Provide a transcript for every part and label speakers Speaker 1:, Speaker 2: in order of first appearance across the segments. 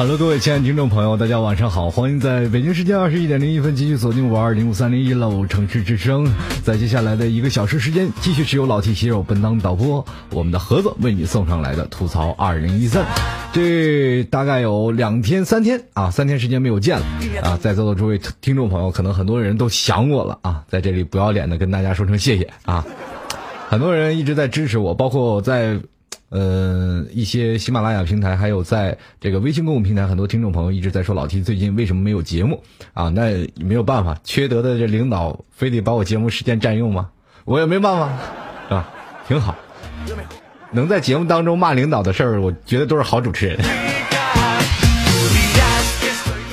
Speaker 1: Hello，各位亲爱的听众朋友，大家晚上好，欢迎在北京时间二十一点零一分继续锁定五二零五三零一 love 城市之声，在接下来的一个小时时间，继续是由老 T 携手本档导播我们的盒子为你送上来的吐槽二零一三。这大概有两天三天啊，三天时间没有见了啊，在座的诸位听众朋友，可能很多人都想我了啊，在这里不要脸的跟大家说声谢谢啊，很多人一直在支持我，包括在。呃，一些喜马拉雅平台，还有在这个微信公众平台，很多听众朋友一直在说老提最近为什么没有节目啊？那没有办法，缺德的这领导非得把我节目时间占用吗？我也没办法，啊，挺好，能在节目当中骂领导的事儿，我觉得都是好主持人。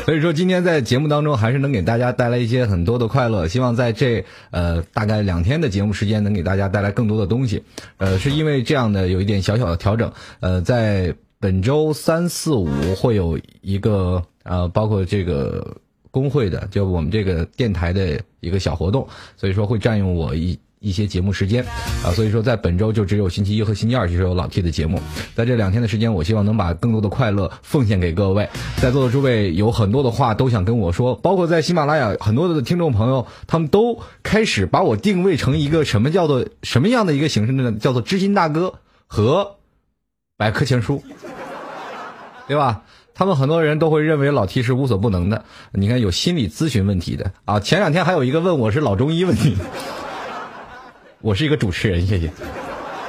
Speaker 1: 所以说，今天在节目当中还是能给大家带来一些很多的快乐。希望在这呃大概两天的节目时间，能给大家带来更多的东西。呃，是因为这样的有一点小小的调整。呃，在本周三四五会有一个呃，包括这个工会的，就我们这个电台的一个小活动，所以说会占用我一。一些节目时间啊，所以说在本周就只有星期一和星期二就是有老 T 的节目，在这两天的时间，我希望能把更多的快乐奉献给各位。在座的诸位有很多的话都想跟我说，包括在喜马拉雅很多的听众朋友，他们都开始把我定位成一个什么叫做什么样的一个形式呢？叫做知心大哥和百科全书，对吧？他们很多人都会认为老 T 是无所不能的。你看有心理咨询问题的啊，前两天还有一个问我是老中医问题。我是一个主持人，谢谢。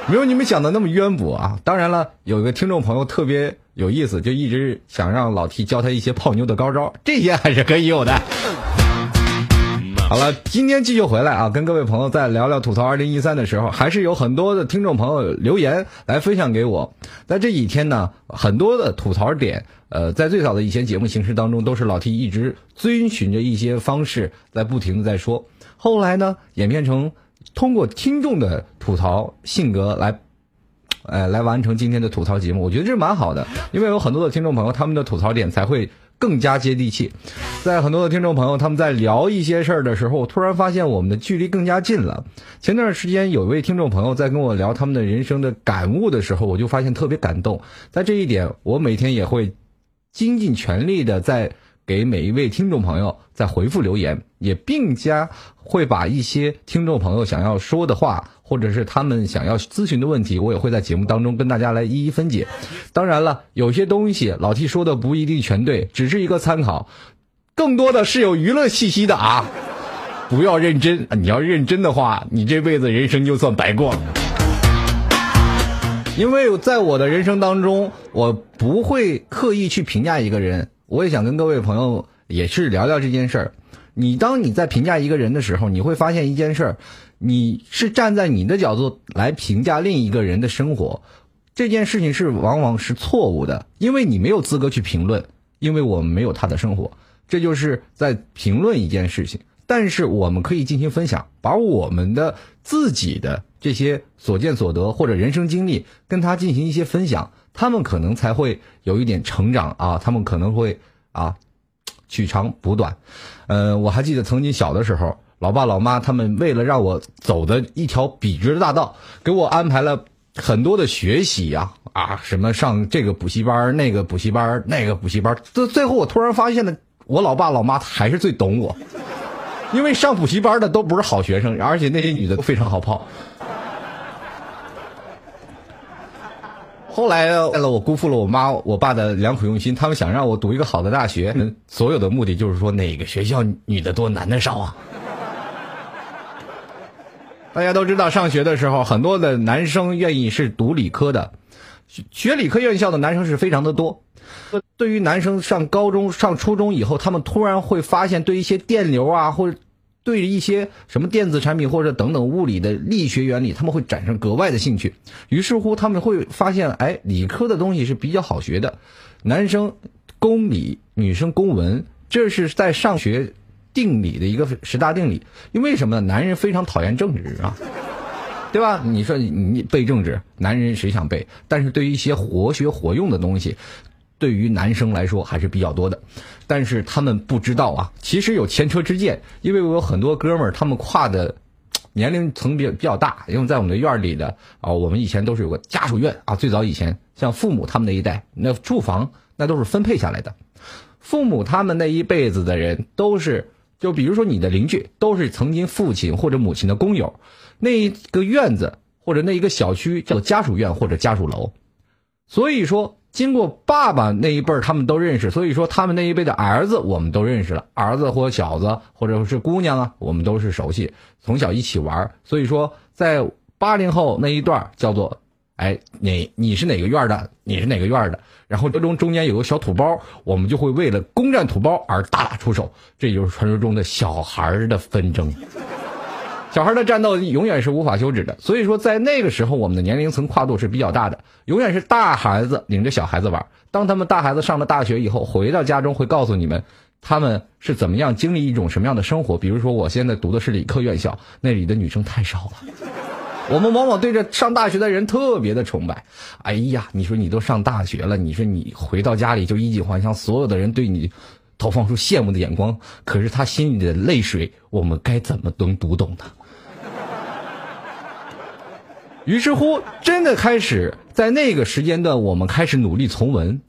Speaker 1: 没有你们想的那么渊博啊！当然了，有一个听众朋友特别有意思，就一直想让老 T 教他一些泡妞的高招，这些还是可以有的。好了，今天继续回来啊，跟各位朋友再聊聊吐槽二零一三的时候，还是有很多的听众朋友留言来分享给我。在这几天呢，很多的吐槽点，呃，在最早的以前节目形式当中，都是老 T 一直遵循着一些方式在不停的在说，后来呢，演变成。通过听众的吐槽性格来，呃，来完成今天的吐槽节目，我觉得这是蛮好的，因为有很多的听众朋友，他们的吐槽点才会更加接地气。在很多的听众朋友他们在聊一些事儿的时候，突然发现我们的距离更加近了。前段时间有一位听众朋友在跟我聊他们的人生的感悟的时候，我就发现特别感动。在这一点，我每天也会精尽全力的在。给每一位听众朋友在回复留言，也并加会把一些听众朋友想要说的话，或者是他们想要咨询的问题，我也会在节目当中跟大家来一一分解。当然了，有些东西老 T 说的不一定全对，只是一个参考，更多的是有娱乐气息的啊！不要认真，你要认真的话，你这辈子人生就算白过了。因为在我的人生当中，我不会刻意去评价一个人。我也想跟各位朋友也是聊聊这件事儿。你当你在评价一个人的时候，你会发现一件事儿，你是站在你的角度来评价另一个人的生活，这件事情是往往是错误的，因为你没有资格去评论，因为我们没有他的生活，这就是在评论一件事情。但是我们可以进行分享，把我们的自己的这些所见所得或者人生经历跟他进行一些分享。他们可能才会有一点成长啊，他们可能会啊 取长补短。呃，我还记得曾经小的时候，老爸老妈他们为了让我走的一条笔直的大道，给我安排了很多的学习呀啊，什么上这个补习班、那个补习班、那个补习班。最最后，我突然发现了，我老爸老妈还是最懂我。因为上补习班的都不是好学生，而且那些女的都非常好泡。后来呢，我辜负了我妈我爸的良苦用心，他们想让我读一个好的大学，所有的目的就是说哪个学校女的多，男的少啊。大家都知道，上学的时候，很多的男生愿意是读理科的，学学理科院校的男生是非常的多。对于男生上高中、上初中以后，他们突然会发现，对一些电流啊，或者对一些什么电子产品或者等等物理的力学原理，他们会产生格外的兴趣。于是乎，他们会发现，哎，理科的东西是比较好学的。男生公理，女生公文，这是在上学定理的一个十大定理。因为什么呢？男人非常讨厌政治啊。对吧？你说你你背政治，男人谁想背？但是对于一些活学活用的东西，对于男生来说还是比较多的。但是他们不知道啊，其实有前车之鉴，因为我有很多哥们儿，他们跨的年龄层比比较大，因为在我们的院里的啊，我们以前都是有个家属院啊，最早以前像父母他们那一代，那住房那都是分配下来的，父母他们那一辈子的人都是，就比如说你的邻居都是曾经父亲或者母亲的工友。那一个院子或者那一个小区叫家属院或者家属楼，所以说经过爸爸那一辈儿他们都认识，所以说他们那一辈的儿子我们都认识了，儿子或小子或者是姑娘啊，我们都是熟悉，从小一起玩，所以说在八零后那一段叫做，哎，你你是哪个院的，你是哪个院的，然后这中中间有个小土包，我们就会为了攻占土包而大打出手，这就是传说中的小孩的纷争。小孩的战斗永远是无法休止的，所以说在那个时候，我们的年龄层跨度是比较大的，永远是大孩子领着小孩子玩。当他们大孩子上了大学以后，回到家中会告诉你们，他们是怎么样经历一种什么样的生活。比如说，我现在读的是理科院校，那里的女生太少了，我们往往对着上大学的人特别的崇拜。哎呀，你说你都上大学了，你说你回到家里就衣锦还乡，所有的人对你。投放出羡慕的眼光，可是他心里的泪水，我们该怎么能读懂呢？于是乎，真的开始在那个时间段，我们开始努力从文，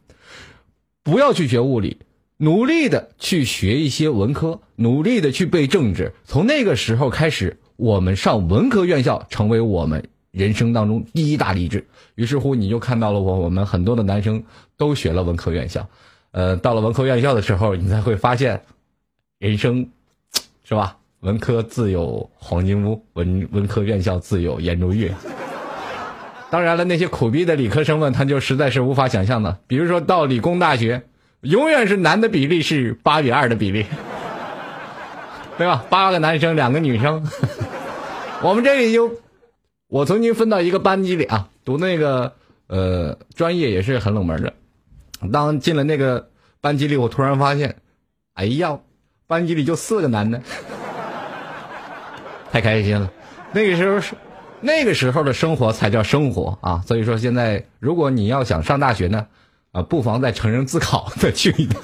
Speaker 1: 不要去学物理，努力的去学一些文科，努力的去背政治。从那个时候开始，我们上文科院校成为我们人生当中第一大励志。于是乎，你就看到了我我们很多的男生都学了文科院校。呃，到了文科院校的时候，你才会发现，人生，是吧？文科自有黄金屋，文文科院校自有颜如玉。当然了，那些苦逼的理科生们，他就实在是无法想象的。比如说到理工大学，永远是男的比例是八比二的比例，对吧？八个男生，两个女生。我们这里就，我曾经分到一个班级里啊，读那个呃专业也是很冷门的。当进了那个班级里，我突然发现，哎呀，班级里就四个男的，太开心了。那个时候是，那个时候的生活才叫生活啊！所以说，现在如果你要想上大学呢，啊，不妨再成人自考再去一趟。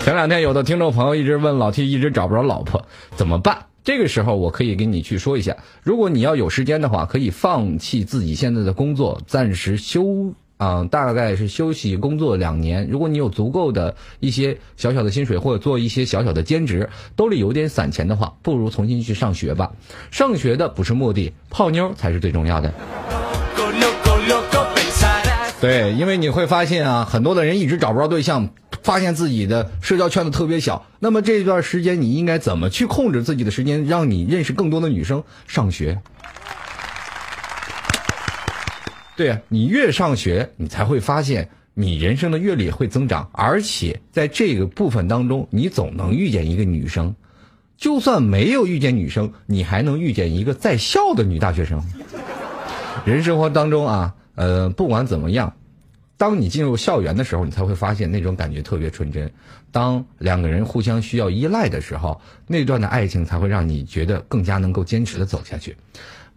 Speaker 1: 前两天有的听众朋友一直问老 T，一直找不着老婆，怎么办？这个时候我可以跟你去说一下，如果你要有时间的话，可以放弃自己现在的工作，暂时休。啊，大概是休息工作两年。如果你有足够的一些小小的薪水，或者做一些小小的兼职，兜里有点散钱的话，不如重新去上学吧。上学的不是目的，泡妞才是最重要的。对，因为你会发现啊，很多的人一直找不着对象，发现自己的社交圈子特别小。那么这段时间你应该怎么去控制自己的时间，让你认识更多的女生？上学。对啊，你越上学，你才会发现你人生的阅历会增长，而且在这个部分当中，你总能遇见一个女生。就算没有遇见女生，你还能遇见一个在校的女大学生。人生活当中啊，呃，不管怎么样，当你进入校园的时候，你才会发现那种感觉特别纯真。当两个人互相需要依赖的时候，那段的爱情才会让你觉得更加能够坚持的走下去。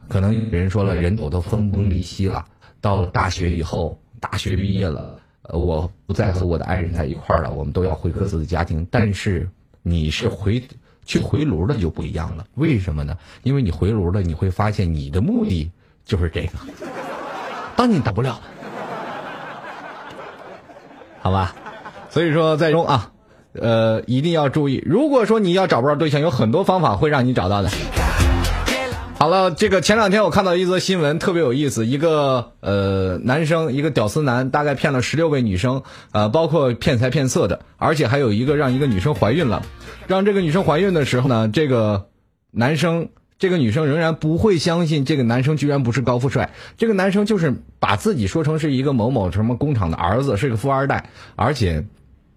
Speaker 1: 可能有人说了，人走都分崩离析了。到了大学以后，大学毕业了，呃，我不再和我的爱人在一块儿了，我们都要回各自的家庭。但是你是回去回炉的就不一样了，为什么呢？因为你回炉了，你会发现你的目的就是这个，当你打不了了，好吧？所以说，在中啊，呃，一定要注意。如果说你要找不着对象，有很多方法会让你找到的。好了，这个前两天我看到一则新闻，特别有意思。一个呃男生，一个屌丝男，大概骗了十六位女生，呃，包括骗财骗色的，而且还有一个让一个女生怀孕了。让这个女生怀孕的时候呢，这个男生，这个女生仍然不会相信这个男生居然不是高富帅。这个男生就是把自己说成是一个某某什么工厂的儿子，是个富二代，而且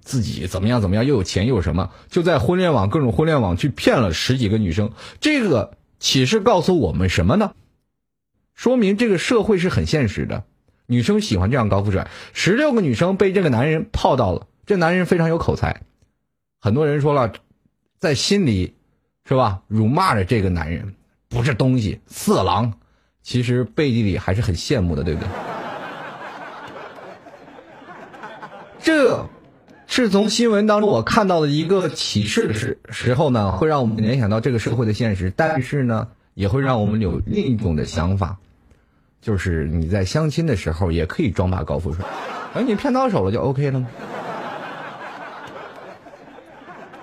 Speaker 1: 自己怎么样怎么样，又有钱又有什么，就在婚恋网各种婚恋网去骗了十几个女生。这个。启示告诉我们什么呢？说明这个社会是很现实的，女生喜欢这样高富帅。十六个女生被这个男人泡到了，这男人非常有口才，很多人说了，在心里是吧？辱骂着这个男人不是东西，色狼。其实背地里还是很羡慕的，对不对？这。是从新闻当中我看到的一个启示的时时候呢，会让我们联想到这个社会的现实，但是呢，也会让我们有另一种的想法，就是你在相亲的时候也可以装把高富帅，等你骗到手了就 OK 了？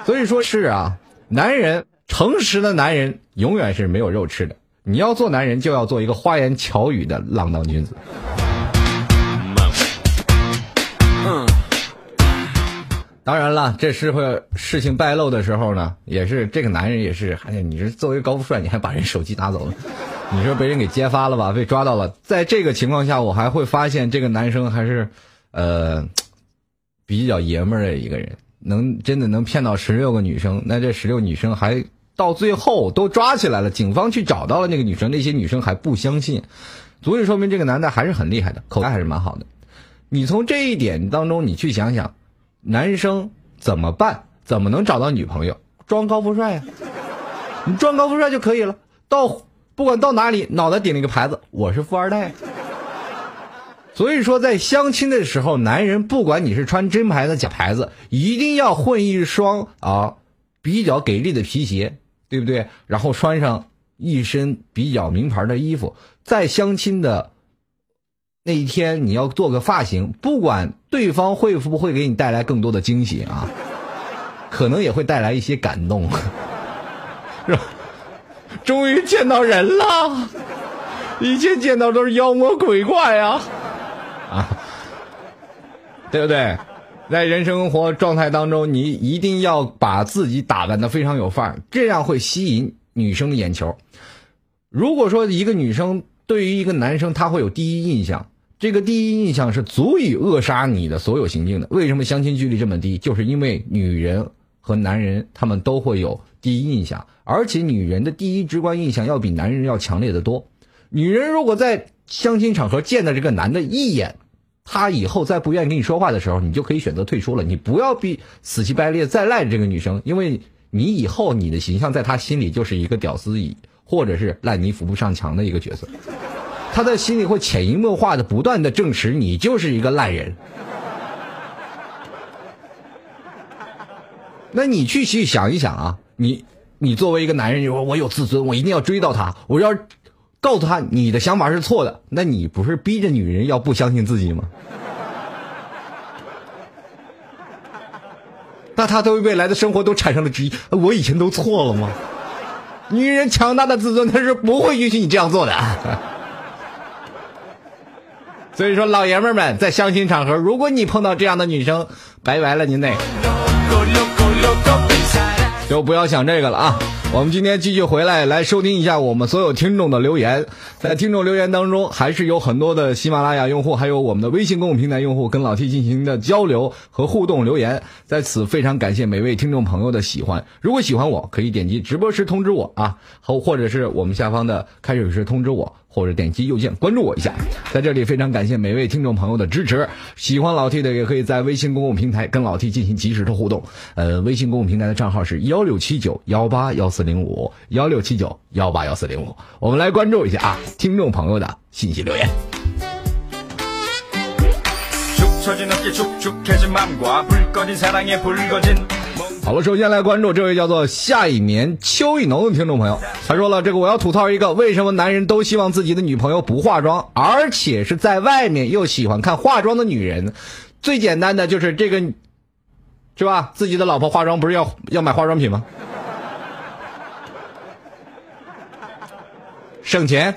Speaker 1: 所以说是啊，男人诚实的男人永远是没有肉吃的，你要做男人就要做一个花言巧语的浪荡君子。当然了，这是会事情败露的时候呢，也是这个男人也是，哎呀，你是作为高富帅，你还把人手机拿走了，你说被人给揭发了吧，被抓到了。在这个情况下，我还会发现这个男生还是，呃，比较爷们儿的一个人，能真的能骗到十六个女生，那这十六女生还到最后都抓起来了，警方去找到了那个女生，那些女生还不相信，足以说明这个男的还是很厉害的，口才还是蛮好的。你从这一点当中，你去想想。男生怎么办？怎么能找到女朋友？装高富帅呀！你装高富帅就可以了。到不管到哪里，脑袋顶了一个牌子，我是富二代。所以说，在相亲的时候，男人不管你是穿真牌子假牌子，一定要混一双啊比较给力的皮鞋，对不对？然后穿上一身比较名牌的衣服，在相亲的。那一天你要做个发型，不管对方会不会给你带来更多的惊喜啊，可能也会带来一些感动，是吧？终于见到人了，以前见到都是妖魔鬼怪呀，啊，对不对？在人生活状态当中，你一定要把自己打扮的非常有范儿，这样会吸引女生的眼球。如果说一个女生，对于一个男生，他会有第一印象，这个第一印象是足以扼杀你的所有行径的。为什么相亲几率这么低？就是因为女人和男人他们都会有第一印象，而且女人的第一直观印象要比男人要强烈的多。女人如果在相亲场合见到这个男的一眼，他以后再不愿意跟你说话的时候，你就可以选择退出了。你不要逼死乞白赖再赖着这个女生，因为你以后你的形象在他心里就是一个屌丝乙。或者是烂泥扶不上墙的一个角色，他在心里会潜移默化的不断的证实你就是一个烂人。那你去去想一想啊，你你作为一个男人，你说我有自尊，我一定要追到她，我要告诉她你的想法是错的，那你不是逼着女人要不相信自己吗？那他对未来的生活都产生了质疑，我以前都错了吗？女人强大的自尊，她是不会允许你这样做的。所以说，老爷们们在相亲场合，如果你碰到这样的女生，拜拜了您得，就不要想这个了啊。我们今天继续回来来收听一下我们所有听众的留言，在听众留言当中，还是有很多的喜马拉雅用户，还有我们的微信公众平台用户跟老 T 进行的交流和互动留言，在此非常感谢每位听众朋友的喜欢。如果喜欢我，可以点击直播时通知我啊，或或者是我们下方的开始时通知我。或者点击右键关注我一下，在这里非常感谢每位听众朋友的支持。喜欢老 T 的也可以在微信公共平台跟老 T 进行及时的互动。呃，微信公共平台的账号是幺六七九幺八幺四零五幺六七九幺八幺四零五。我们来关注一下啊，听众朋友的信息留言。好了，首先来关注这位叫做夏一眠秋意浓的听众朋友，他说了：“这个我要吐槽一个，为什么男人都希望自己的女朋友不化妆，而且是在外面又喜欢看化妆的女人？最简单的就是这个，是吧？自己的老婆化妆不是要要买化妆品吗？省钱。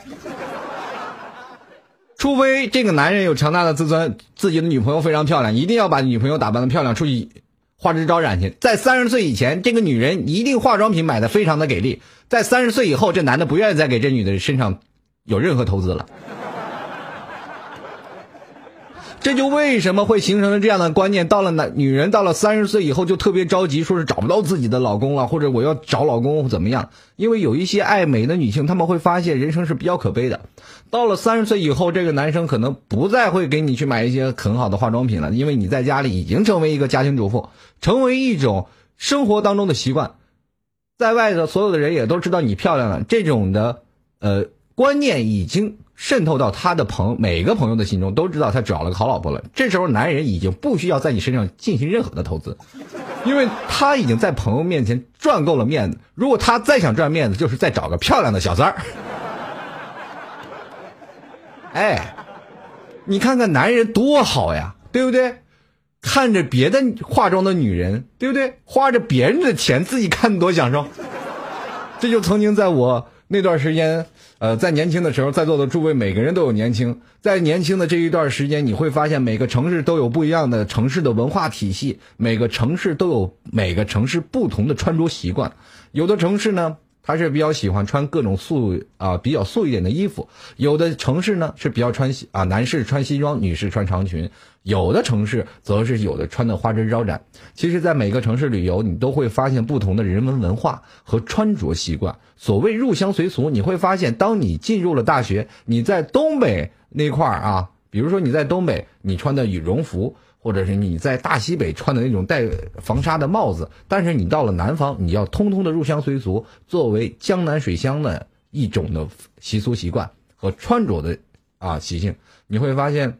Speaker 1: 除非这个男人有强大的自尊，自己的女朋友非常漂亮，一定要把女朋友打扮的漂亮，出去花枝招展去。在三十岁以前，这个女人一定化妆品买的非常的给力。在三十岁以后，这男的不愿意再给这女的身上有任何投资了。这就为什么会形成了这样的观念？到了男女人到了三十岁以后，就特别着急，说是找不到自己的老公了，或者我要找老公怎么样？因为有一些爱美的女性，她们会发现人生是比较可悲的。到了三十岁以后，这个男生可能不再会给你去买一些很好的化妆品了，因为你在家里已经成为一个家庭主妇，成为一种生活当中的习惯，在外的所有的人也都知道你漂亮了，这种的呃观念已经。渗透到他的朋每个朋友的心中，都知道他找了个好老婆了。这时候，男人已经不需要在你身上进行任何的投资，因为他已经在朋友面前赚够了面子。如果他再想赚面子，就是再找个漂亮的小三儿。哎，你看看男人多好呀，对不对？看着别的化妆的女人，对不对？花着别人的钱，自己看多享受。这就曾经在我那段时间。呃，在年轻的时候，在座的诸位每个人都有年轻。在年轻的这一段时间，你会发现每个城市都有不一样的城市的文化体系，每个城市都有每个城市不同的穿着习惯。有的城市呢，他是比较喜欢穿各种素啊比较素一点的衣服；有的城市呢是比较穿西啊男士穿西装，女士穿长裙；有的城市则是有的穿的花枝招展。其实，在每个城市旅游，你都会发现不同的人文文化和穿着习惯。所谓入乡随俗，你会发现，当你进入了大学，你在东北那块儿啊，比如说你在东北，你穿的羽绒服，或者是你在大西北穿的那种带防沙的帽子，但是你到了南方，你要通通的入乡随俗，作为江南水乡的一种的习俗习惯和穿着的啊习性，你会发现。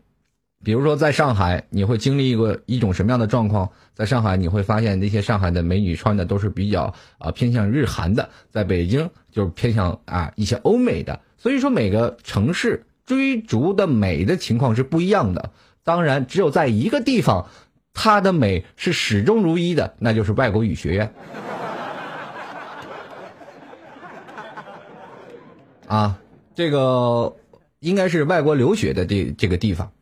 Speaker 1: 比如说，在上海，你会经历一个一种什么样的状况？在上海，你会发现那些上海的美女穿的都是比较啊偏向日韩的；在北京，就是偏向啊一些欧美的。所以说，每个城市追逐的美的情况是不一样的。当然，只有在一个地方，它的美是始终如一的，那就是外国语学院。啊，这个应该是外国留学的这这个地方。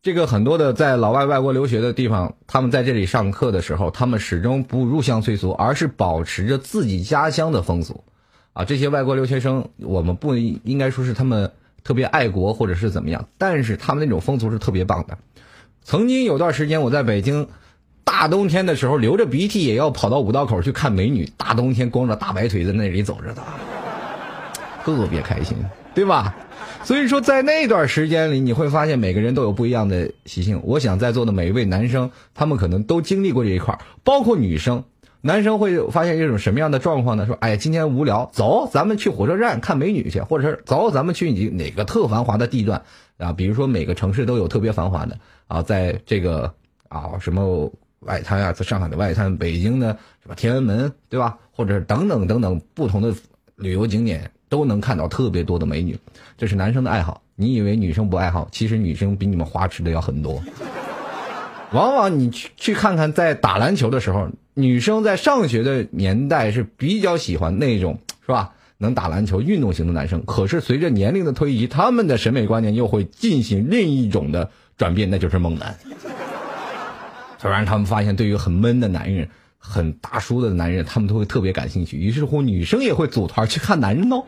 Speaker 1: 这个很多的在老外外国留学的地方，他们在这里上课的时候，他们始终不入乡随俗，而是保持着自己家乡的风俗。啊，这些外国留学生，我们不应该说是他们特别爱国或者是怎么样，但是他们那种风俗是特别棒的。曾经有段时间我在北京，大冬天的时候流着鼻涕也要跑到五道口去看美女，大冬天光着大白腿在那里走着的，特别开心，对吧？所以说，在那段时间里，你会发现每个人都有不一样的习性。我想在座的每一位男生，他们可能都经历过这一块包括女生。男生会发现一种什么样的状况呢？说，哎，今天无聊，走，咱们去火车站看美女去，或者是走，咱们去哪个特繁华的地段啊？比如说每个城市都有特别繁华的啊，在这个啊什么外滩啊，在上海的外滩，北京的什么天安门，对吧？或者等等等等不同的旅游景点。都能看到特别多的美女，这是男生的爱好。你以为女生不爱好？其实女生比你们花痴的要很多。往往你去去看看，在打篮球的时候，女生在上学的年代是比较喜欢那种是吧？能打篮球、运动型的男生。可是随着年龄的推移，他们的审美观念又会进行另一种的转变，那就是猛男。突然，他们发现，对于很闷的男人。很大叔的男人，他们都会特别感兴趣。于是乎，女生也会组团去看男人哦。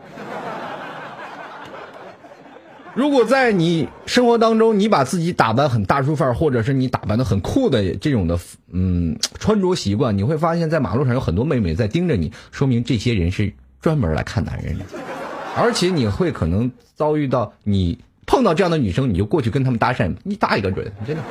Speaker 1: 如果在你生活当中，你把自己打扮很大叔范儿，或者是你打扮的很酷的这种的，嗯，穿着习惯，你会发现在马路上有很多妹妹在盯着你，说明这些人是专门来看男人的。而且你会可能遭遇到你碰到这样的女生，你就过去跟他们搭讪，一搭一个准，真的。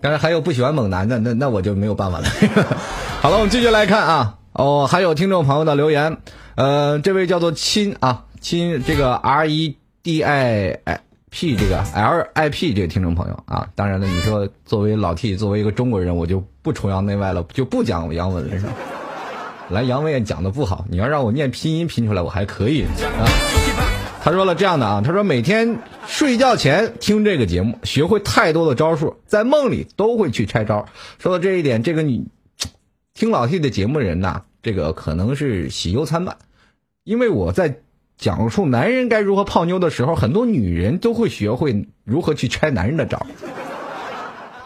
Speaker 1: 当然还有不喜欢猛男的，那那我就没有办法了。好了，我们继续来看啊。哦，还有听众朋友的留言，呃，这位叫做亲啊亲，这个 R E D I P 这个 L I P 这个听众朋友啊。当然了，你说作为老 T，作为一个中国人，我就不崇洋媚外了，就不讲洋文了。来，洋文也讲的不好，你要让我念拼音拼出来，我还可以啊。他说了这样的啊，他说每天睡觉前听这个节目，学会太多的招数，在梦里都会去拆招。说到这一点，这个你听老 T 的节目人呐，这个可能是喜忧参半，因为我在讲述男人该如何泡妞的时候，很多女人都会学会如何去拆男人的招。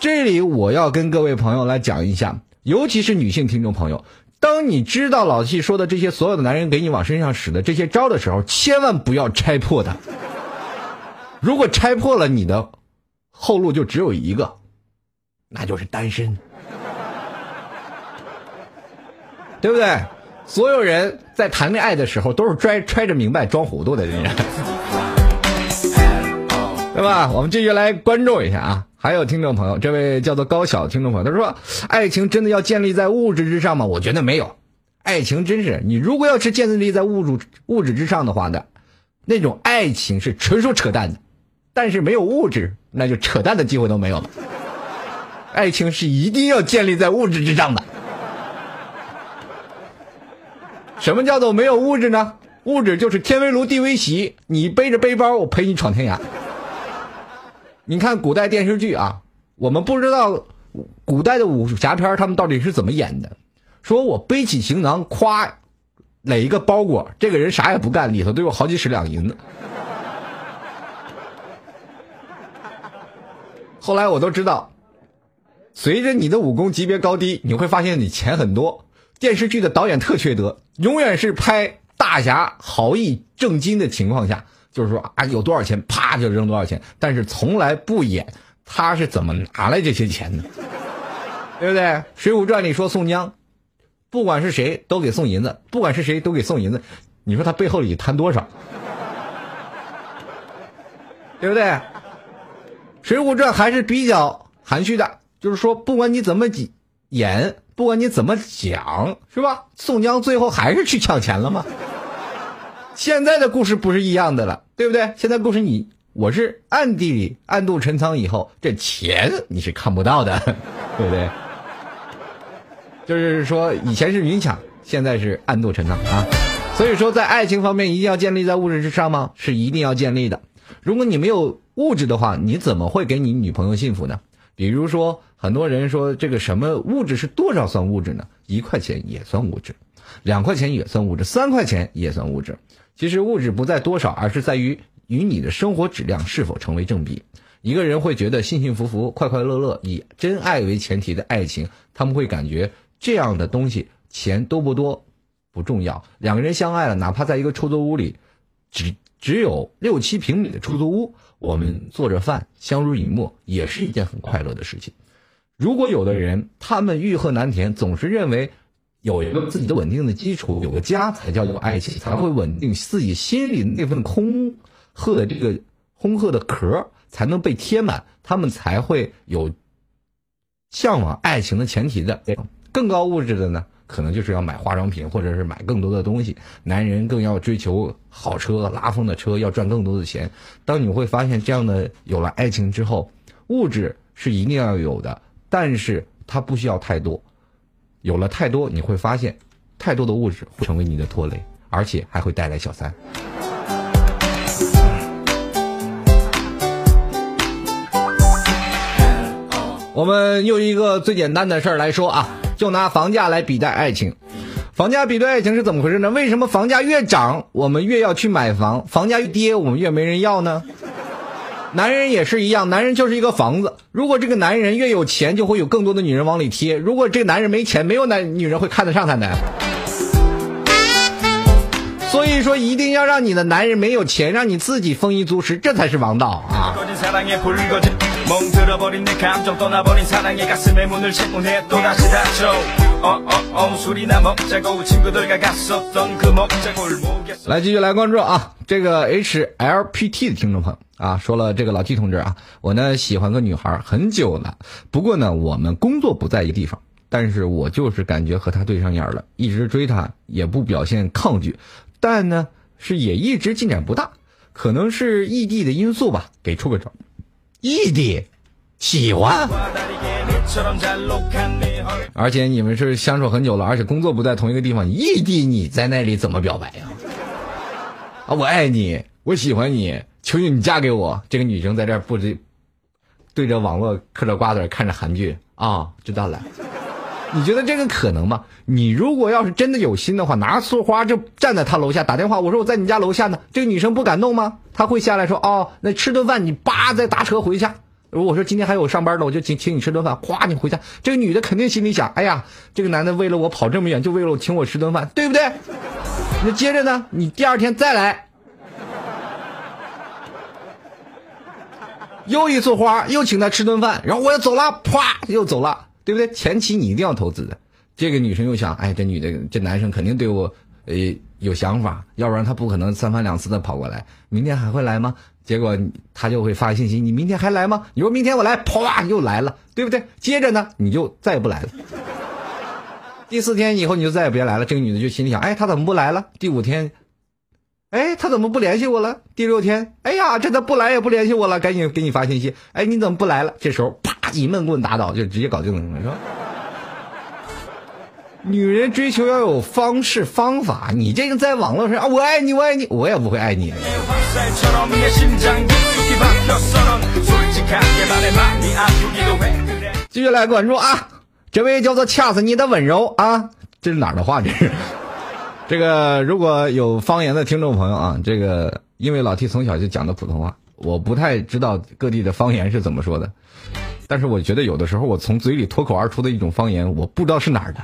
Speaker 1: 这里我要跟各位朋友来讲一下，尤其是女性听众朋友，当你知道老 T 说的这些所有的男人给你往身上使的这些招的时候，千万不要拆破它。如果拆破了，你的后路就只有一个，那就是单身，对不对？所有人在谈恋爱的时候都是揣揣着明白装糊涂的人，对吧？我们继续来关注一下啊。还有听众朋友，这位叫做高晓听众朋友，他说：“爱情真的要建立在物质之上吗？”我觉得没有，爱情真是你如果要是建立在物质物质之上的话呢，那种爱情是纯属扯淡的。但是没有物质，那就扯淡的机会都没有了。爱情是一定要建立在物质之上的。什么叫做没有物质呢？物质就是天为炉，地为席，你背着背包，我陪你闯天涯。你看古代电视剧啊，我们不知道古代的武侠片他们到底是怎么演的。说我背起行囊，夸垒一个包裹，这个人啥也不干，里头都有好几十两银子。后来我都知道，随着你的武功级别高低，你会发现你钱很多。电视剧的导演特缺德，永远是拍大侠豪义正经的情况下，就是说啊有多少钱，啪就扔多少钱，但是从来不演他是怎么拿来这些钱的，对不对？《水浒传》里说宋江，不管是谁都给送银子，不管是谁都给送银子，你说他背后里贪多少，对不对？《水浒传》还是比较含蓄的，就是说不管你怎么演，不管你怎么讲，是吧？宋江最后还是去抢钱了吗？现在的故事不是一样的了，对不对？现在故事你我是暗地里暗度陈仓以后，这钱你是看不到的，对不对？就是说以前是明抢，现在是暗度陈仓啊。所以说，在爱情方面一定要建立在物质之上吗？是一定要建立的。如果你没有物质的话，你怎么会给你女朋友幸福呢？比如说，很多人说这个什么物质是多少算物质呢？一块钱也算物质，两块钱也算物质，三块钱也算物质。其实物质不在多少，而是在于与你的生活质量是否成为正比。一个人会觉得幸幸福福、快快乐乐，以真爱为前提的爱情，他们会感觉这样的东西钱多不多不重要。两个人相爱了，哪怕在一个出租屋里，只只有六七平米的出租屋，我们做着饭，相濡以沫，也是一件很快乐的事情。如果有的人他们欲壑难填，总是认为有一个自己的稳定的基础，有个家才叫做爱情，才会稳定自己心里那份空鹤的这个空鹤的壳才能被贴满，他们才会有向往爱情的前提的。更高物质的呢，可能就是要买化妆品，或者是买更多的东西。男人更要追求好车、拉风的车，要赚更多的钱。当你会发现这样的有了爱情之后，物质是一定要有的，但是它不需要太多。有了太多，你会发现，太多的物质会成为你的拖累，而且还会带来小三。我们用一个最简单的事儿来说啊，就拿房价来比待爱情。房价比对爱情是怎么回事呢？为什么房价越涨，我们越要去买房；房价越跌，我们越没人要呢？男人也是一样，男人就是一个房子。如果这个男人越有钱，就会有更多的女人往里贴；如果这个男人没钱，没有男女人会看得上他的。所以说一定要让你的男人没有钱让你自己丰衣足食这才是王道啊。来继续来关注啊。这个 hlpt 的听众朋友啊说了这个老 t 同志啊我呢喜欢个女孩很久了。不过呢我们工作不在一个地方但是我就是感觉和她对上眼了一直追她也不表现抗拒。但呢是也一直进展不大，可能是异地的因素吧，给出个招。异地，喜欢。而且你们是相处很久了，而且工作不在同一个地方，异地你在那里怎么表白呀？啊，我爱你，我喜欢你，求求你嫁给我。这个女生在这儿不知对着网络嗑着瓜子，看着韩剧啊，知道了。你觉得这个可能吗？你如果要是真的有心的话，拿束花就站在他楼下打电话，我说我在你家楼下呢，这个女生不感动吗？她会下来说哦，那吃顿饭，你叭再打车回家。如果说今天还有上班的，我就请请你吃顿饭，夸你回家。这个女的肯定心里想，哎呀，这个男的为了我跑这么远，就为了请我吃顿饭，对不对？那接着呢，你第二天再来，又一束花，又请他吃顿饭，然后我要走了，啪又走了，对不对？前期你一定要投资的。这个女生又想，哎，这女的这男生肯定对我呃有想法，要不然他不可能三番两次的跑过来。明天还会来吗？结果他就会发信息，你明天还来吗？你说明天我来，啪又来了，对不对？接着呢，你就再也不来了。第四天以后你就再也别来了。这个女的就心里想，哎，他怎么不来了？第五天，哎，他怎么不联系我了？第六天，哎呀，这他不来也不联系我了，赶紧给你发信息。哎，你怎么不来了？这时候啪一闷棍打倒，就直接搞定了，是吧？女人追求要有方式方法，你这个在网络上啊，我爱你，我爱你，我也不会爱你。继续来关注啊，这位叫做恰死你的温柔啊，这是哪儿的话？这是。这个如果有方言的听众朋友啊，这个因为老 T 从小就讲的普通话，我不太知道各地的方言是怎么说的，但是我觉得有的时候我从嘴里脱口而出的一种方言，我不知道是哪儿的，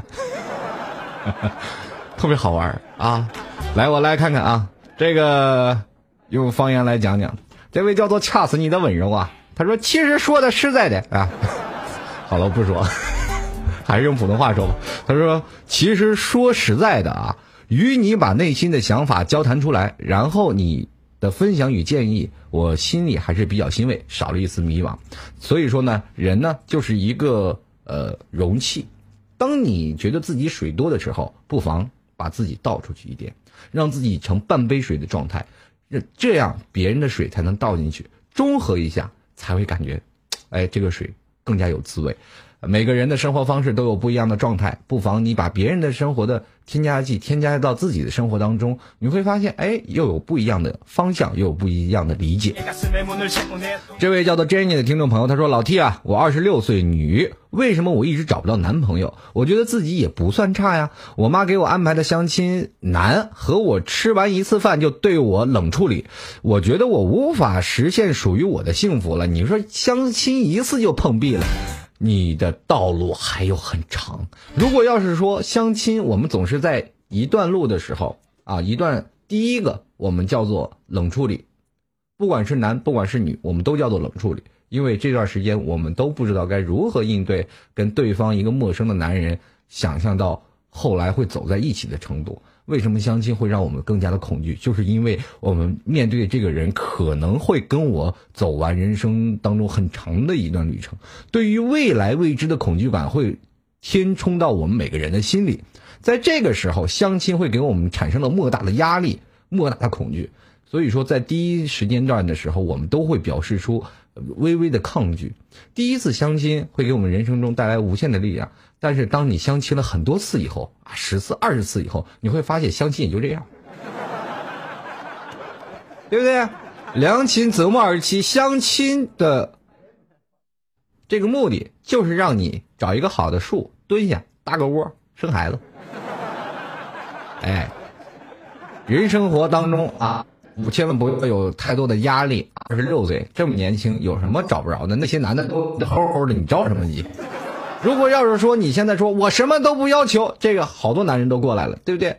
Speaker 1: 特别好玩啊！来，我来看看啊，这个用方言来讲讲，这位叫做掐死你的温柔啊，他说其实说的实在的啊。好了，我不说，还是用普通话说吧。他说：“其实说实在的啊，与你把内心的想法交谈出来，然后你的分享与建议，我心里还是比较欣慰，少了一丝迷茫。所以说呢，人呢就是一个呃容器，当你觉得自己水多的时候，不妨把自己倒出去一点，让自己成半杯水的状态，这这样别人的水才能倒进去，中和一下，才会感觉，哎，这个水。”更加有滋味。每个人的生活方式都有不一样的状态，不妨你把别人的生活的添加剂添加到自己的生活当中，你会发现，哎，又有不一样的方向，又有不一样的理解。这位叫做 Jenny 的听众朋友，他说：“老 T 啊，我二十六岁女，为什么我一直找不到男朋友？我觉得自己也不算差呀。我妈给我安排的相亲男和我吃完一次饭就对我冷处理，我觉得我无法实现属于我的幸福了。你说相亲一次就碰壁了。”你的道路还有很长。如果要是说相亲，我们总是在一段路的时候啊，一段第一个我们叫做冷处理，不管是男，不管是女，我们都叫做冷处理，因为这段时间我们都不知道该如何应对跟对方一个陌生的男人，想象到后来会走在一起的程度。为什么相亲会让我们更加的恐惧？就是因为我们面对这个人可能会跟我走完人生当中很长的一段旅程，对于未来未知的恐惧感会填充到我们每个人的心里。在这个时候，相亲会给我们产生了莫大的压力、莫大的恐惧。所以说，在第一时间段的时候，我们都会表示出微微的抗拒。第一次相亲会给我们人生中带来无限的力量，但是当你相亲了很多次以后啊，十次、二十次以后，你会发现相亲也就这样，对不对？良禽择木而栖，相亲的这个目的就是让你找一个好的树蹲下，搭个窝，生孩子。哎，人生活当中啊。我千万不要有太多的压力。二十六岁这么年轻，有什么找不着的？那些男的都齁齁的，你着什么急？如果要是说你现在说我什么都不要求，这个好多男人都过来了，对不对？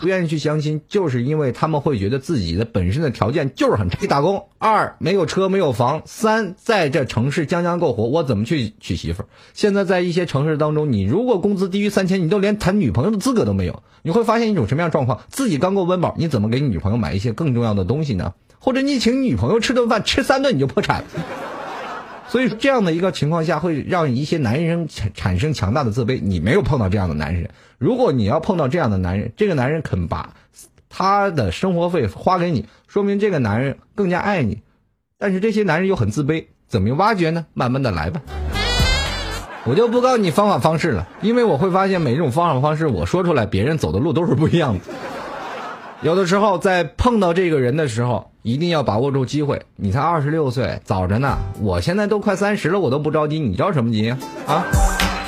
Speaker 1: 不愿意去相亲，就是因为他们会觉得自己的本身的条件就是很差。一打工，二没有车没有房，三在这城市将将够活，我怎么去娶媳妇儿？现在在一些城市当中，你如果工资低于三千，你都连谈女朋友的资格都没有。你会发现一种什么样状况？自己刚够温饱，你怎么给你女朋友买一些更重要的东西呢？或者你请女朋友吃顿饭，吃三顿你就破产。所以这样的一个情况下，会让一些男人产产生强大的自卑。你没有碰到这样的男人，如果你要碰到这样的男人，这个男人肯把他的生活费花给你，说明这个男人更加爱你。但是这些男人又很自卑，怎么挖掘呢？慢慢的来吧。我就不告诉你方法方式了，因为我会发现每一种方法方式我说出来，别人走的路都是不一样的。有的时候在碰到这个人的时候，一定要把握住机会。你才二十六岁，早着呢。我现在都快三十了，我都不着急，你着什么急啊？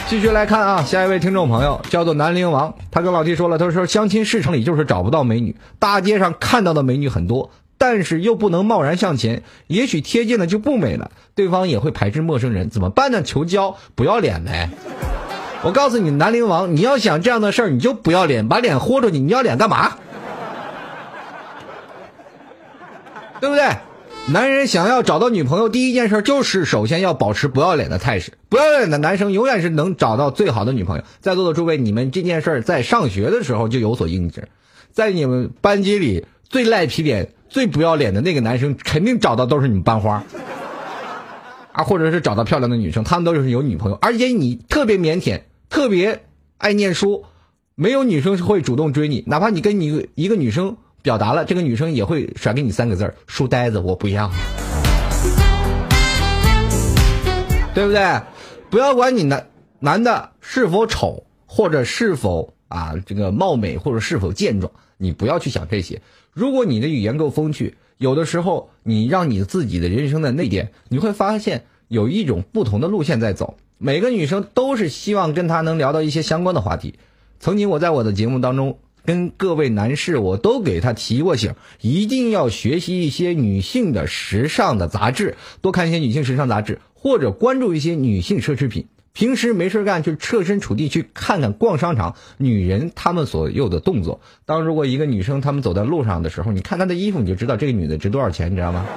Speaker 1: 继续来看啊，下一位听众朋友叫做南陵王，他跟老弟说了，他说相亲市场里就是找不到美女，大街上看到的美女很多，但是又不能贸然向前，也许贴近了就不美了，对方也会排斥陌生人，怎么办呢？求交，不要脸呗。我告诉你，南陵王，你要想这样的事儿，你就不要脸，把脸豁出去，你要脸干嘛？对不对？男人想要找到女朋友，第一件事就是首先要保持不要脸的态势。不要脸的男生永远是能找到最好的女朋友。在座的诸位，你们这件事在上学的时候就有所印证，在你们班级里最赖皮脸、最不要脸的那个男生，肯定找到都是你们班花啊，或者是找到漂亮的女生，他们都是有女朋友，而且你特别腼腆，特别爱念书，没有女生会主动追你，哪怕你跟你一个女生。表达了，这个女生也会甩给你三个字儿：书呆子，我不要，对不对？不要管你男男的是否丑，或者是否啊这个貌美，或者是否健壮，你不要去想这些。如果你的语言够风趣，有的时候你让你自己的人生的内敛，你会发现有一种不同的路线在走。每个女生都是希望跟他能聊到一些相关的话题。曾经我在我的节目当中。跟各位男士，我都给他提过醒，一定要学习一些女性的时尚的杂志，多看一些女性时尚杂志，或者关注一些女性奢侈品。平时没事干，就设身处地去看看逛商场，女人她们所有的动作。当如果一个女生她们走在路上的时候，你看她的衣服，你就知道这个女的值多少钱，你知道吗？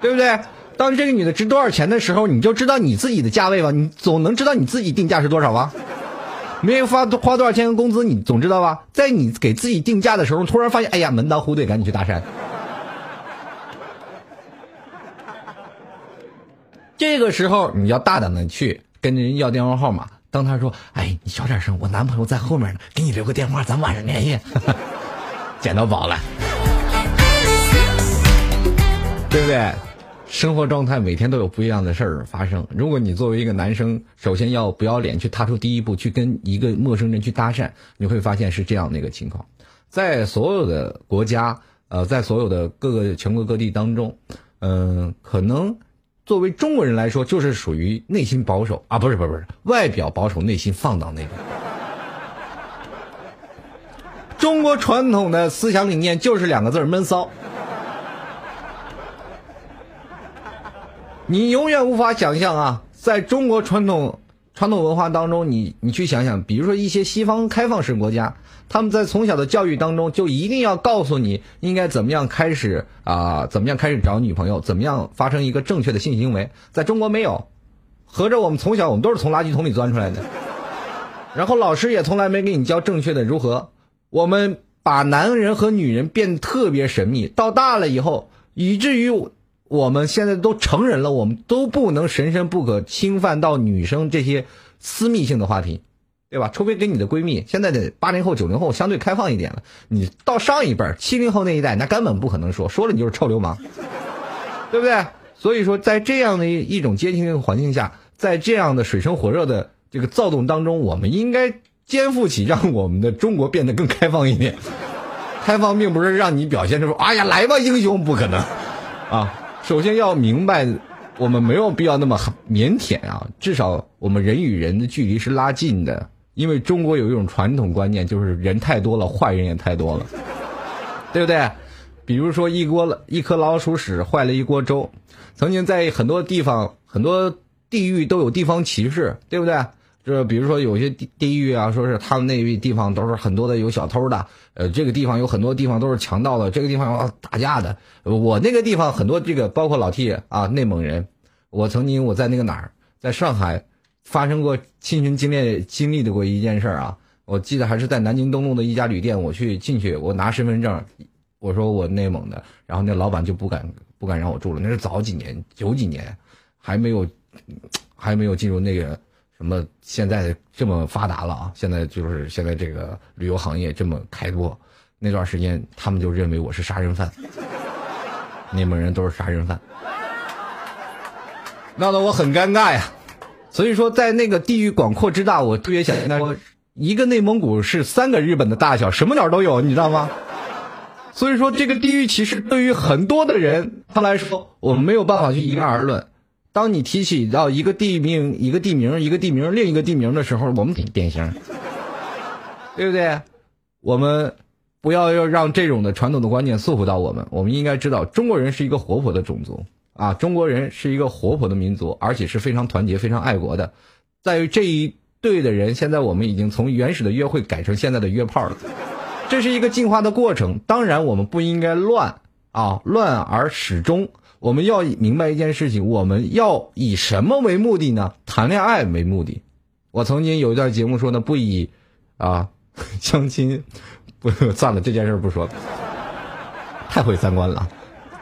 Speaker 1: 对不对？当这个女的值多少钱的时候，你就知道你自己的价位吧？你总能知道你自己定价是多少吧？没有发花多少钱的工资，你总知道吧？在你给自己定价的时候，突然发现，哎呀，门当户对，赶紧去搭讪。这个时候你要大胆的去跟人要电话号码。当他说：“哎，你小点声，我男朋友在后面呢，给你留个电话，咱晚上联系。” 捡到宝了，对不对？生活状态每天都有不一样的事儿发生。如果你作为一个男生，首先要不要脸去踏出第一步，去跟一个陌生人去搭讪，你会发现是这样的一个情况。在所有的国家，呃，在所有的各个全国各地当中，嗯，可能作为中国人来说，就是属于内心保守啊，不是不是不是，外表保守，内心放荡那种。中国传统的思想理念就是两个字闷骚。你永远无法想象啊，在中国传统传统文化当中，你你去想想，比如说一些西方开放式国家，他们在从小的教育当中就一定要告诉你应该怎么样开始啊，怎么样开始找女朋友，怎么样发生一个正确的性行为。在中国没有，合着我们从小我们都是从垃圾桶里钻出来的，然后老师也从来没给你教正确的如何。我们把男人和女人变得特别神秘，到大了以后，以至于。我们现在都成人了，我们都不能神圣不可侵犯到女生这些私密性的话题，对吧？除非跟你的闺蜜。现在的八零后、九零后相对开放一点了，你到上一辈儿七零后那一代，那根本不可能说，说了你就是臭流氓，对不对？所以说，在这样的一种阶级环境下，在这样的水深火热的这个躁动当中，我们应该肩负起让我们的中国变得更开放一点。开放并不是让你表现出“哎呀，来吧，英雄”，不可能啊。首先要明白，我们没有必要那么腼腆啊。至少我们人与人的距离是拉近的，因为中国有一种传统观念，就是人太多了，坏人也太多了，对不对？比如说一锅一颗老鼠屎坏了一锅粥。曾经在很多地方、很多地域都有地方歧视，对不对？就是比如说有些地地域啊，说是他们那地方都是很多的有小偷的，呃，这个地方有很多地方都是强盗的，这个地方要打架的。我那个地方很多这个包括老 T 啊，内蒙人。我曾经我在那个哪儿，在上海发生过亲身经历经历的过一件事啊。我记得还是在南京东路的一家旅店，我去进去，我拿身份证，我说我内蒙的，然后那老板就不敢不敢让我住了。那是早几年，九几年，还没有还没有进入那个。什么现在这么发达了啊？现在就是现在这个旅游行业这么开拓，那段时间他们就认为我是杀人犯，内蒙人都是杀人犯，闹得我很尴尬呀。所以说，在那个地域广阔之大，我特别想跟他说，一个内蒙古是三个日本的大小，什么鸟都有，你知道吗？所以说，这个地域歧视对于很多的人他来说，我们没有办法去一概而论。当你提起到一个地名、一个地名、一个地名、另一个地名的时候，我们挺典型，对不对？我们不要要让这种的传统的观念束缚到我们。我们应该知道，中国人是一个活泼的种族啊，中国人是一个活泼的民族，而且是非常团结、非常爱国的。在于这一对的人，现在我们已经从原始的约会改成现在的约炮了。这是一个进化的过程，当然我们不应该乱啊，乱而始终。我们要明白一件事情，我们要以什么为目的呢？谈恋爱为目的。我曾经有一段节目说呢，不以啊 相亲，不算了，这件事不说，太毁三观了。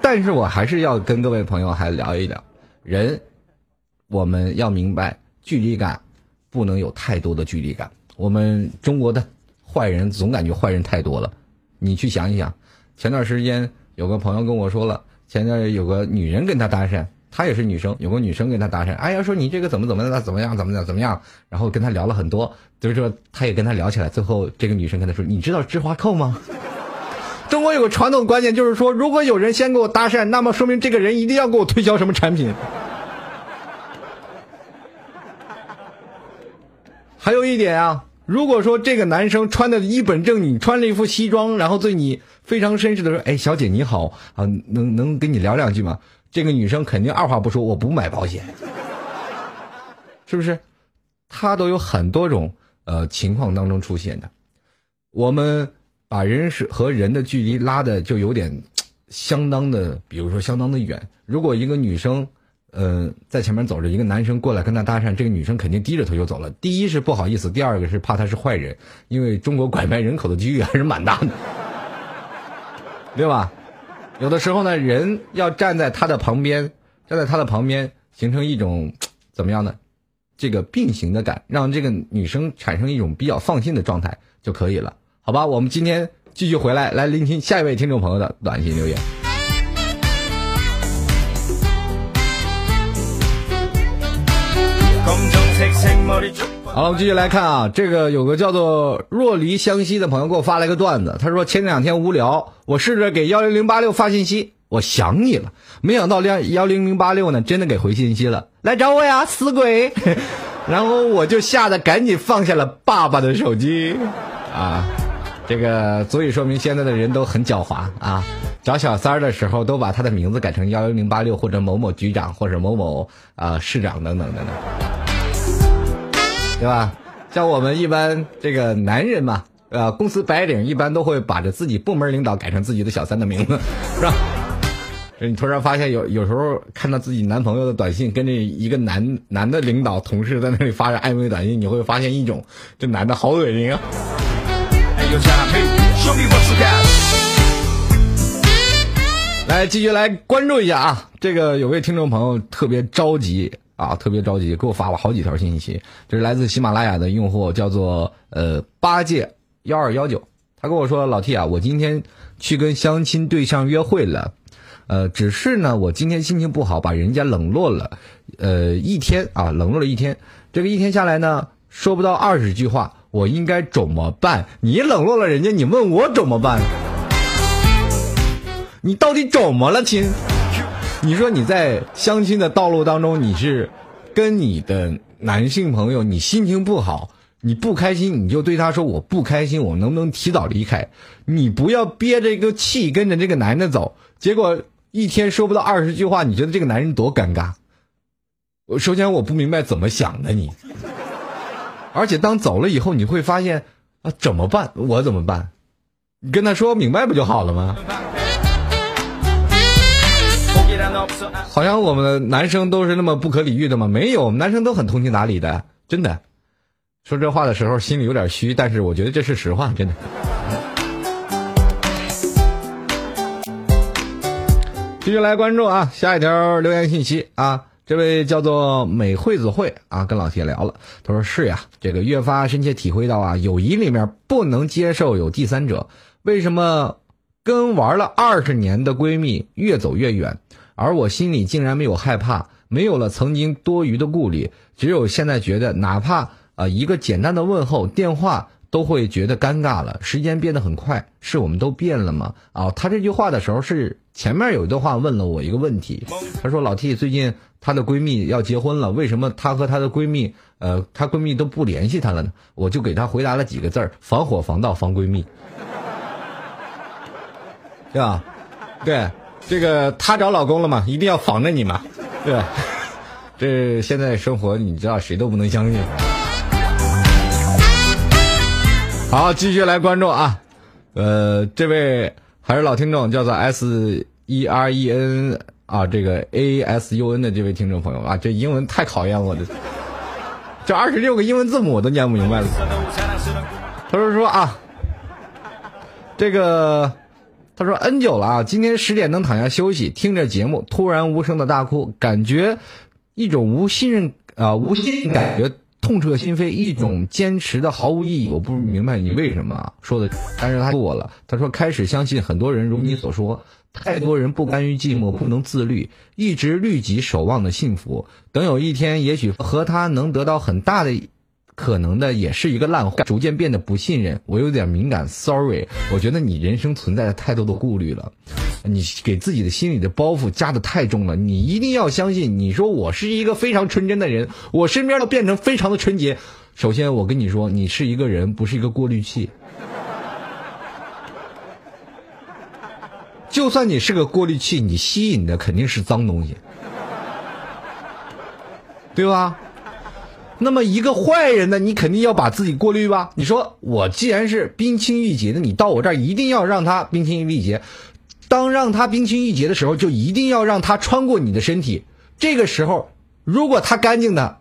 Speaker 1: 但是我还是要跟各位朋友还聊一聊，人我们要明白距离感，不能有太多的距离感。我们中国的。坏人总感觉坏人太多了，你去想一想，前段时间有个朋友跟我说了，前段有个女人跟他搭讪，她也是女生，有个女生跟他搭讪，哎呀说你这个怎么怎么的怎么样怎么样怎么样，然后跟他聊了很多，就是说他也跟他聊起来，最后这个女生跟他说，你知道知花扣吗？中国有个传统观念，就是说如果有人先给我搭讪，那么说明这个人一定要给我推销什么产品。还有一点啊。如果说这个男生穿的一本正经，穿了一副西装，然后对你非常绅士的说：“哎，小姐你好啊，能能跟你聊两句吗？”这个女生肯定二话不说，我不买保险，是不是？她都有很多种呃情况当中出现的。我们把人是和人的距离拉的就有点相当的，比如说相当的远。如果一个女生。呃，在前面走着一个男生过来跟他搭讪，这个女生肯定低着头就走了。第一是不好意思，第二个是怕他是坏人，因为中国拐卖人口的几率还是蛮大的，对吧？有的时候呢，人要站在他的旁边，站在他的旁边，形成一种 怎么样呢？这个并行的感，让这个女生产生一种比较放心的状态就可以了，好吧？我们今天继续回来，来聆听下一位听众朋友的短信留言。好了，我们继续来看啊，这个有个叫做若离湘西的朋友给我发了一个段子，他说前两天无聊，我试着给幺零零八六发信息，我想你了，没想到幺幺零零八六呢真的给回信息了，来找我呀，死鬼！然后我就吓得赶紧放下了爸爸的手机，啊，这个足以说明现在的人都很狡猾啊，找小三儿的时候都把他的名字改成幺零零八六或者某某局长或者某某啊市长等等等等。对吧？像我们一般这个男人嘛，呃，公司白领一般都会把这自己部门领导改成自己的小三的名字，是吧？你突然发现有有时候看到自己男朋友的短信跟这一个男男的领导同事在那里发着暧昧短信，你会发现一种这男的好恶心啊！来继续来关注一下啊，这个有位听众朋友特别着急。啊，特别着急，给我发了好几条信息。这是来自喜马拉雅的用户，叫做呃八戒幺二幺九。他跟我说：“老 T 啊，我今天去跟相亲对象约会了，呃，只是呢，我今天心情不好，把人家冷落了，呃，一天啊，冷落了一天。这个一天下来呢，说不到二十句话，我应该怎么办？你冷落了人家，你问我怎么办？你到底怎么了，亲？” 你说你在相亲的道路当中，你是跟你的男性朋友，你心情不好，你不开心，你就对他说我不开心，我能不能提早离开？你不要憋着一个气跟着这个男的走，结果一天说不到二十句话，你觉得这个男人多尴尬？首先我不明白怎么想的你，而且当走了以后，你会发现啊怎么办？我怎么办？你跟他说明白不就好了吗？好像我们男生都是那么不可理喻的吗？没有，我们男生都很通情达理的，真的。说这话的时候心里有点虚，但是我觉得这是实话，真的。继续来关注啊，下一条留言信息啊，这位叫做美惠子慧啊，跟老铁聊了，他说是呀，这个越发深切体会到啊，友谊里面不能接受有第三者，为什么跟玩了二十年的闺蜜越走越远？而我心里竟然没有害怕，没有了曾经多余的顾虑，只有现在觉得，哪怕啊、一个简单的问候电话都会觉得尴尬了，时间变得很快，是我们都变了吗？啊，他这句话的时候是前面有一段话问了我一个问题，他说老 T 最近她的闺蜜要结婚了，为什么她和她的闺蜜，呃，她闺蜜都不联系她了呢？我就给她回答了几个字儿：防火防盗防闺蜜，对吧？对，这个她找老公了嘛，一定要防着你嘛，对吧？这现在生活你知道谁都不能相信。好，继续来关注啊，呃，这位还是老听众，叫做 S E R E N 啊，这个 A S U N 的这位听众朋友啊，这英文太考验我了，这二十六个英文字母我都念不明白了。他说说啊，这个他说 N 久了啊，今天十点能躺下休息，听着节目，突然无声的大哭，感觉一种无信任啊、无信任感觉。痛彻心扉，一种坚持的毫无意义。我不明白你为什么啊说的，但是他过了。他说开始相信很多人如你所说，太多人不甘于寂寞，不能自律，一直律己守望的幸福。等有一天，也许和他能得到很大的。可能的也是一个烂货，逐渐变得不信任。我有点敏感，sorry。我觉得你人生存在着太多的顾虑了，你给自己的心里的包袱加的太重了。你一定要相信，你说我是一个非常纯真的人，我身边都变成非常的纯洁。首先，我跟你说，你是一个人，不是一个过滤器。就算你是个过滤器，你吸引的肯定是脏东西，对吧？那么一个坏人呢，你肯定要把自己过滤吧？你说我既然是冰清玉洁的，你到我这儿一定要让他冰清玉洁。当让他冰清玉洁的时候，就一定要让他穿过你的身体。这个时候，如果他干净的，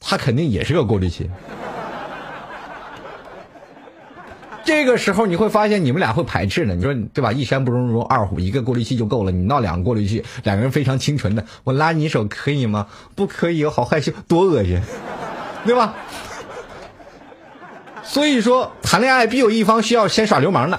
Speaker 1: 他肯定也是个过滤器。这个时候你会发现你们俩会排斥的，你说对吧？一山不容容二虎，一个过滤器就够了。你闹两个过滤器，两个人非常清纯的，我拉你手可以吗？不可以，我好害羞，多恶心，对吧？所以说，谈恋爱必有一方需要先耍流氓的，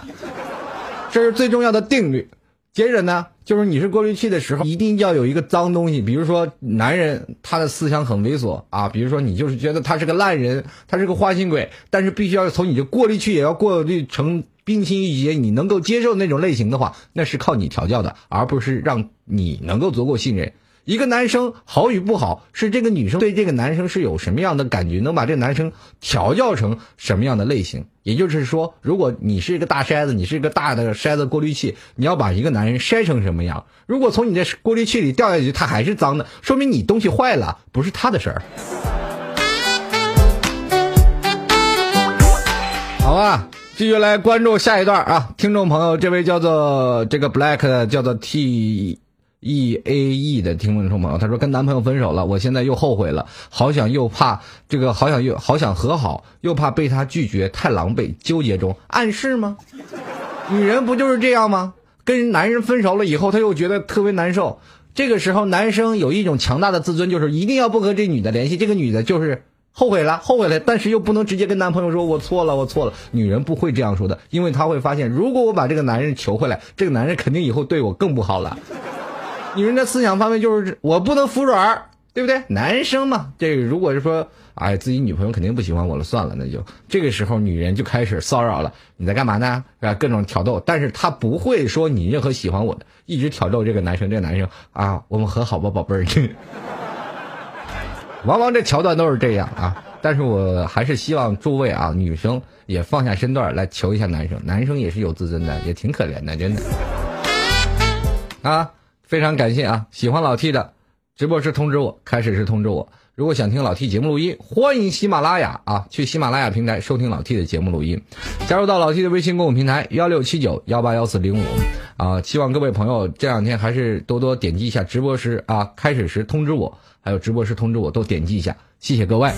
Speaker 1: 这是最重要的定律。接着呢，就是你是过滤器的时候，一定要有一个脏东西，比如说男人他的思想很猥琐啊，比如说你就是觉得他是个烂人，他是个花心鬼，但是必须要从你的过滤器也要过滤成冰清玉洁，你能够接受那种类型的话，那是靠你调教的，而不是让你能够足够信任。一个男生好与不好，是这个女生对这个男生是有什么样的感觉，能把这个男生调教成什么样的类型。也就是说，如果你是一个大筛子，你是一个大的筛子过滤器，你要把一个男人筛成什么样？如果从你的过滤器里掉下去，他还是脏的，说明你东西坏了，不是他的事儿。好吧，继续来关注下一段啊，听众朋友，这位叫做这个 Black 叫做 T。E A E 的听众朋友，他说跟男朋友分手了，我现在又后悔了，好想又怕这个，好想又好想和好，又怕被他拒绝，太狼狈，纠结中，暗示吗？女人不就是这样吗？跟男人分手了以后，他又觉得特别难受，这个时候男生有一种强大的自尊，就是一定要不和这女的联系，这个女的就是后悔了，后悔了，但是又不能直接跟男朋友说我错了，我错了，女人不会这样说的，因为她会发现，如果我把这个男人求回来，这个男人肯定以后对我更不好了。女人的思想方面就是我不能服软，对不对？男生嘛，这个如果是说，哎，自己女朋友肯定不喜欢我了，算了，那就这个时候女人就开始骚扰了。你在干嘛呢？啊，各种挑逗，但是她不会说你任何喜欢我的，一直挑逗这个男生，这个男生啊，我们和好吧，宝贝儿。往往这桥段都是这样啊，但是我还是希望诸位啊，女生也放下身段来求一下男生，男生也是有自尊的，也挺可怜的，真的啊。非常感谢啊！喜欢老 T 的直播时通知我，开始时通知我。如果想听老 T 节目录音，欢迎喜马拉雅啊，去喜马拉雅平台收听老 T 的节目录音。加入到老 T 的微信公众平台幺六七九幺八幺四零五啊，希望各位朋友这两天还是多多点击一下直播时啊，开始时通知我，还有直播时通知我都点击一下，谢谢各位。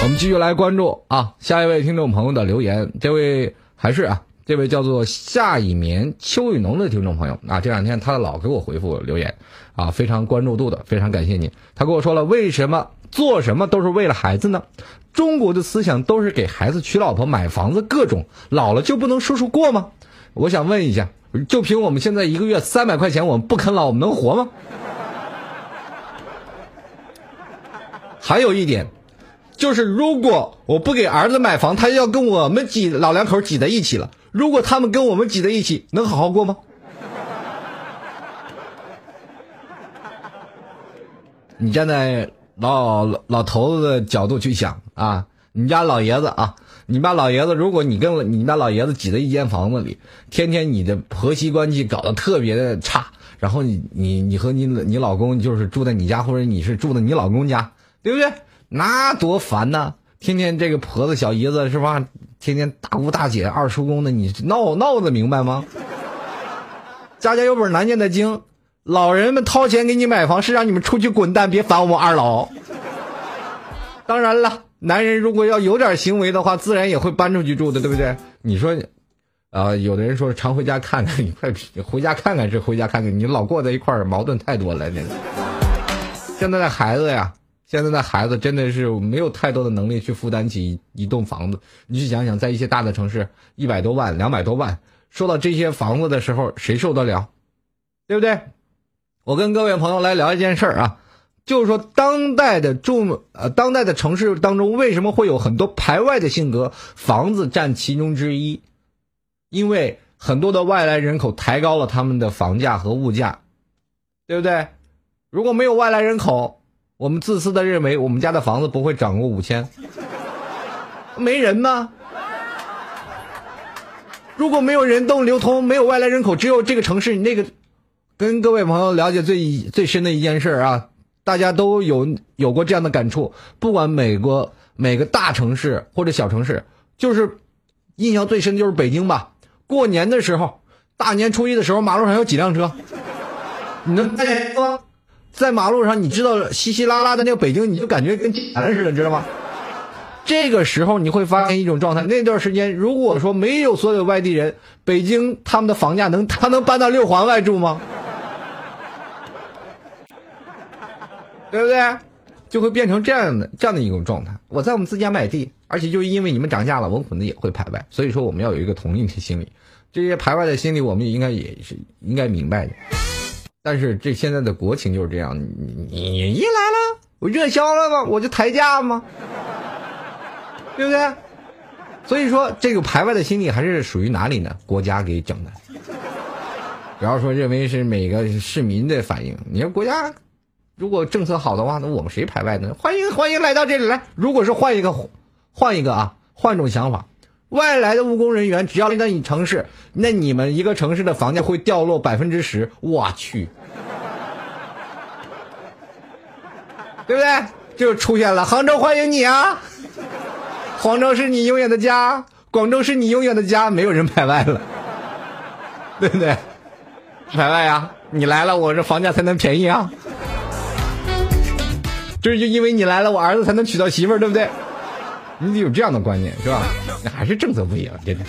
Speaker 1: 我们继续来关注啊，下一位听众朋友的留言，这位还是啊。这位叫做夏以眠秋雨浓的听众朋友啊，这两天他老给我回复留言，啊，非常关注度的，非常感谢你。他跟我说了，为什么做什么都是为了孩子呢？中国的思想都是给孩子娶老婆、买房子，各种老了就不能舒舒过吗？我想问一下，就凭我们现在一个月三百块钱，我们不啃老，我们能活吗？还有一点，就是如果我不给儿子买房，他要跟我们挤老两口挤在一起了。如果他们跟我们挤在一起，能好好过吗？你站在老老头子的角度去想啊，你家老爷子啊，你家老爷子，如果你跟你家老爷子挤在一间房子里，天天你的婆媳关系搞得特别的差，然后你你你和你你老公就是住在你家，或者你是住在你老公家，对不对？那多烦呐！天天这个婆子小姨子是吧？天天大姑大姐二叔公的，你闹闹得明白吗？家家有本难念的经，老人们掏钱给你买房，是让你们出去滚蛋，别烦我们二老。当然了，男人如果要有点行为的话，自然也会搬出去住的，对不对？你说，啊、有的人说常回家看看，你快回家看看是回家看看，你老过在一块儿，矛盾太多了，那个。现在的孩子呀，现在的孩子真的是没有太多的能力去负担起一栋房子。你去想想，在一些大的城市，一百多万、两百多万，说到这些房子的时候，谁受得了？对不对？我跟各位朋友来聊一件事儿啊，就是说当代的住呃当代的城市当中，为什么会有很多排外的性格？房子占其中之一，因为很多的外来人口抬高了他们的房价和物价，对不对？如果没有外来人口，我们自私的认为我们家的房子不会涨过五千，没人吗？如果没有人动流通，没有外来人口，只有这个城市那个，跟各位朋友了解最最深的一件事啊，大家都有有过这样的感触。不管美国每个大城市或者小城市，就是印象最深的就是北京吧。过年的时候，大年初一的时候，马路上有几辆车，你能看见吗？在马路上，你知道稀稀拉拉的那个北京，你就感觉跟挤了似的，知道吗？这个时候你会发现一种状态，那段时间如果说没有所有外地人，北京他们的房价能他能搬到六环外住吗？对不对？就会变成这样的这样的一种状态。我在我们自家买地，而且就是因为你们涨价了，我可能也会排外。所以说我们要有一个同理的心理，这些排外的心理我们也应该也是应该明白的。但是这现在的国情就是这样，你你一来了，我热销了吗？我就抬价吗？对不对？所以说这个排外的心理还是属于哪里呢？国家给整的。不要说认为是每个市民的反应，你说国家如果政策好的话，那我们谁排外呢？欢迎欢迎来到这里来。如果是换一个换一个啊，换种想法，外来的务工人员只要来到你城市，那你们一个城市的房价会掉落百分之十。我去，对不对？就出现了杭州欢迎你啊！杭州是你永远的家，广州是你永远的家，没有人排外了，对不对？排外啊！你来了，我这房价才能便宜啊！这就因为你来了，我儿子才能娶到媳妇儿，对不对？你得有这样的观念，是吧？那还是政策不一样，真的。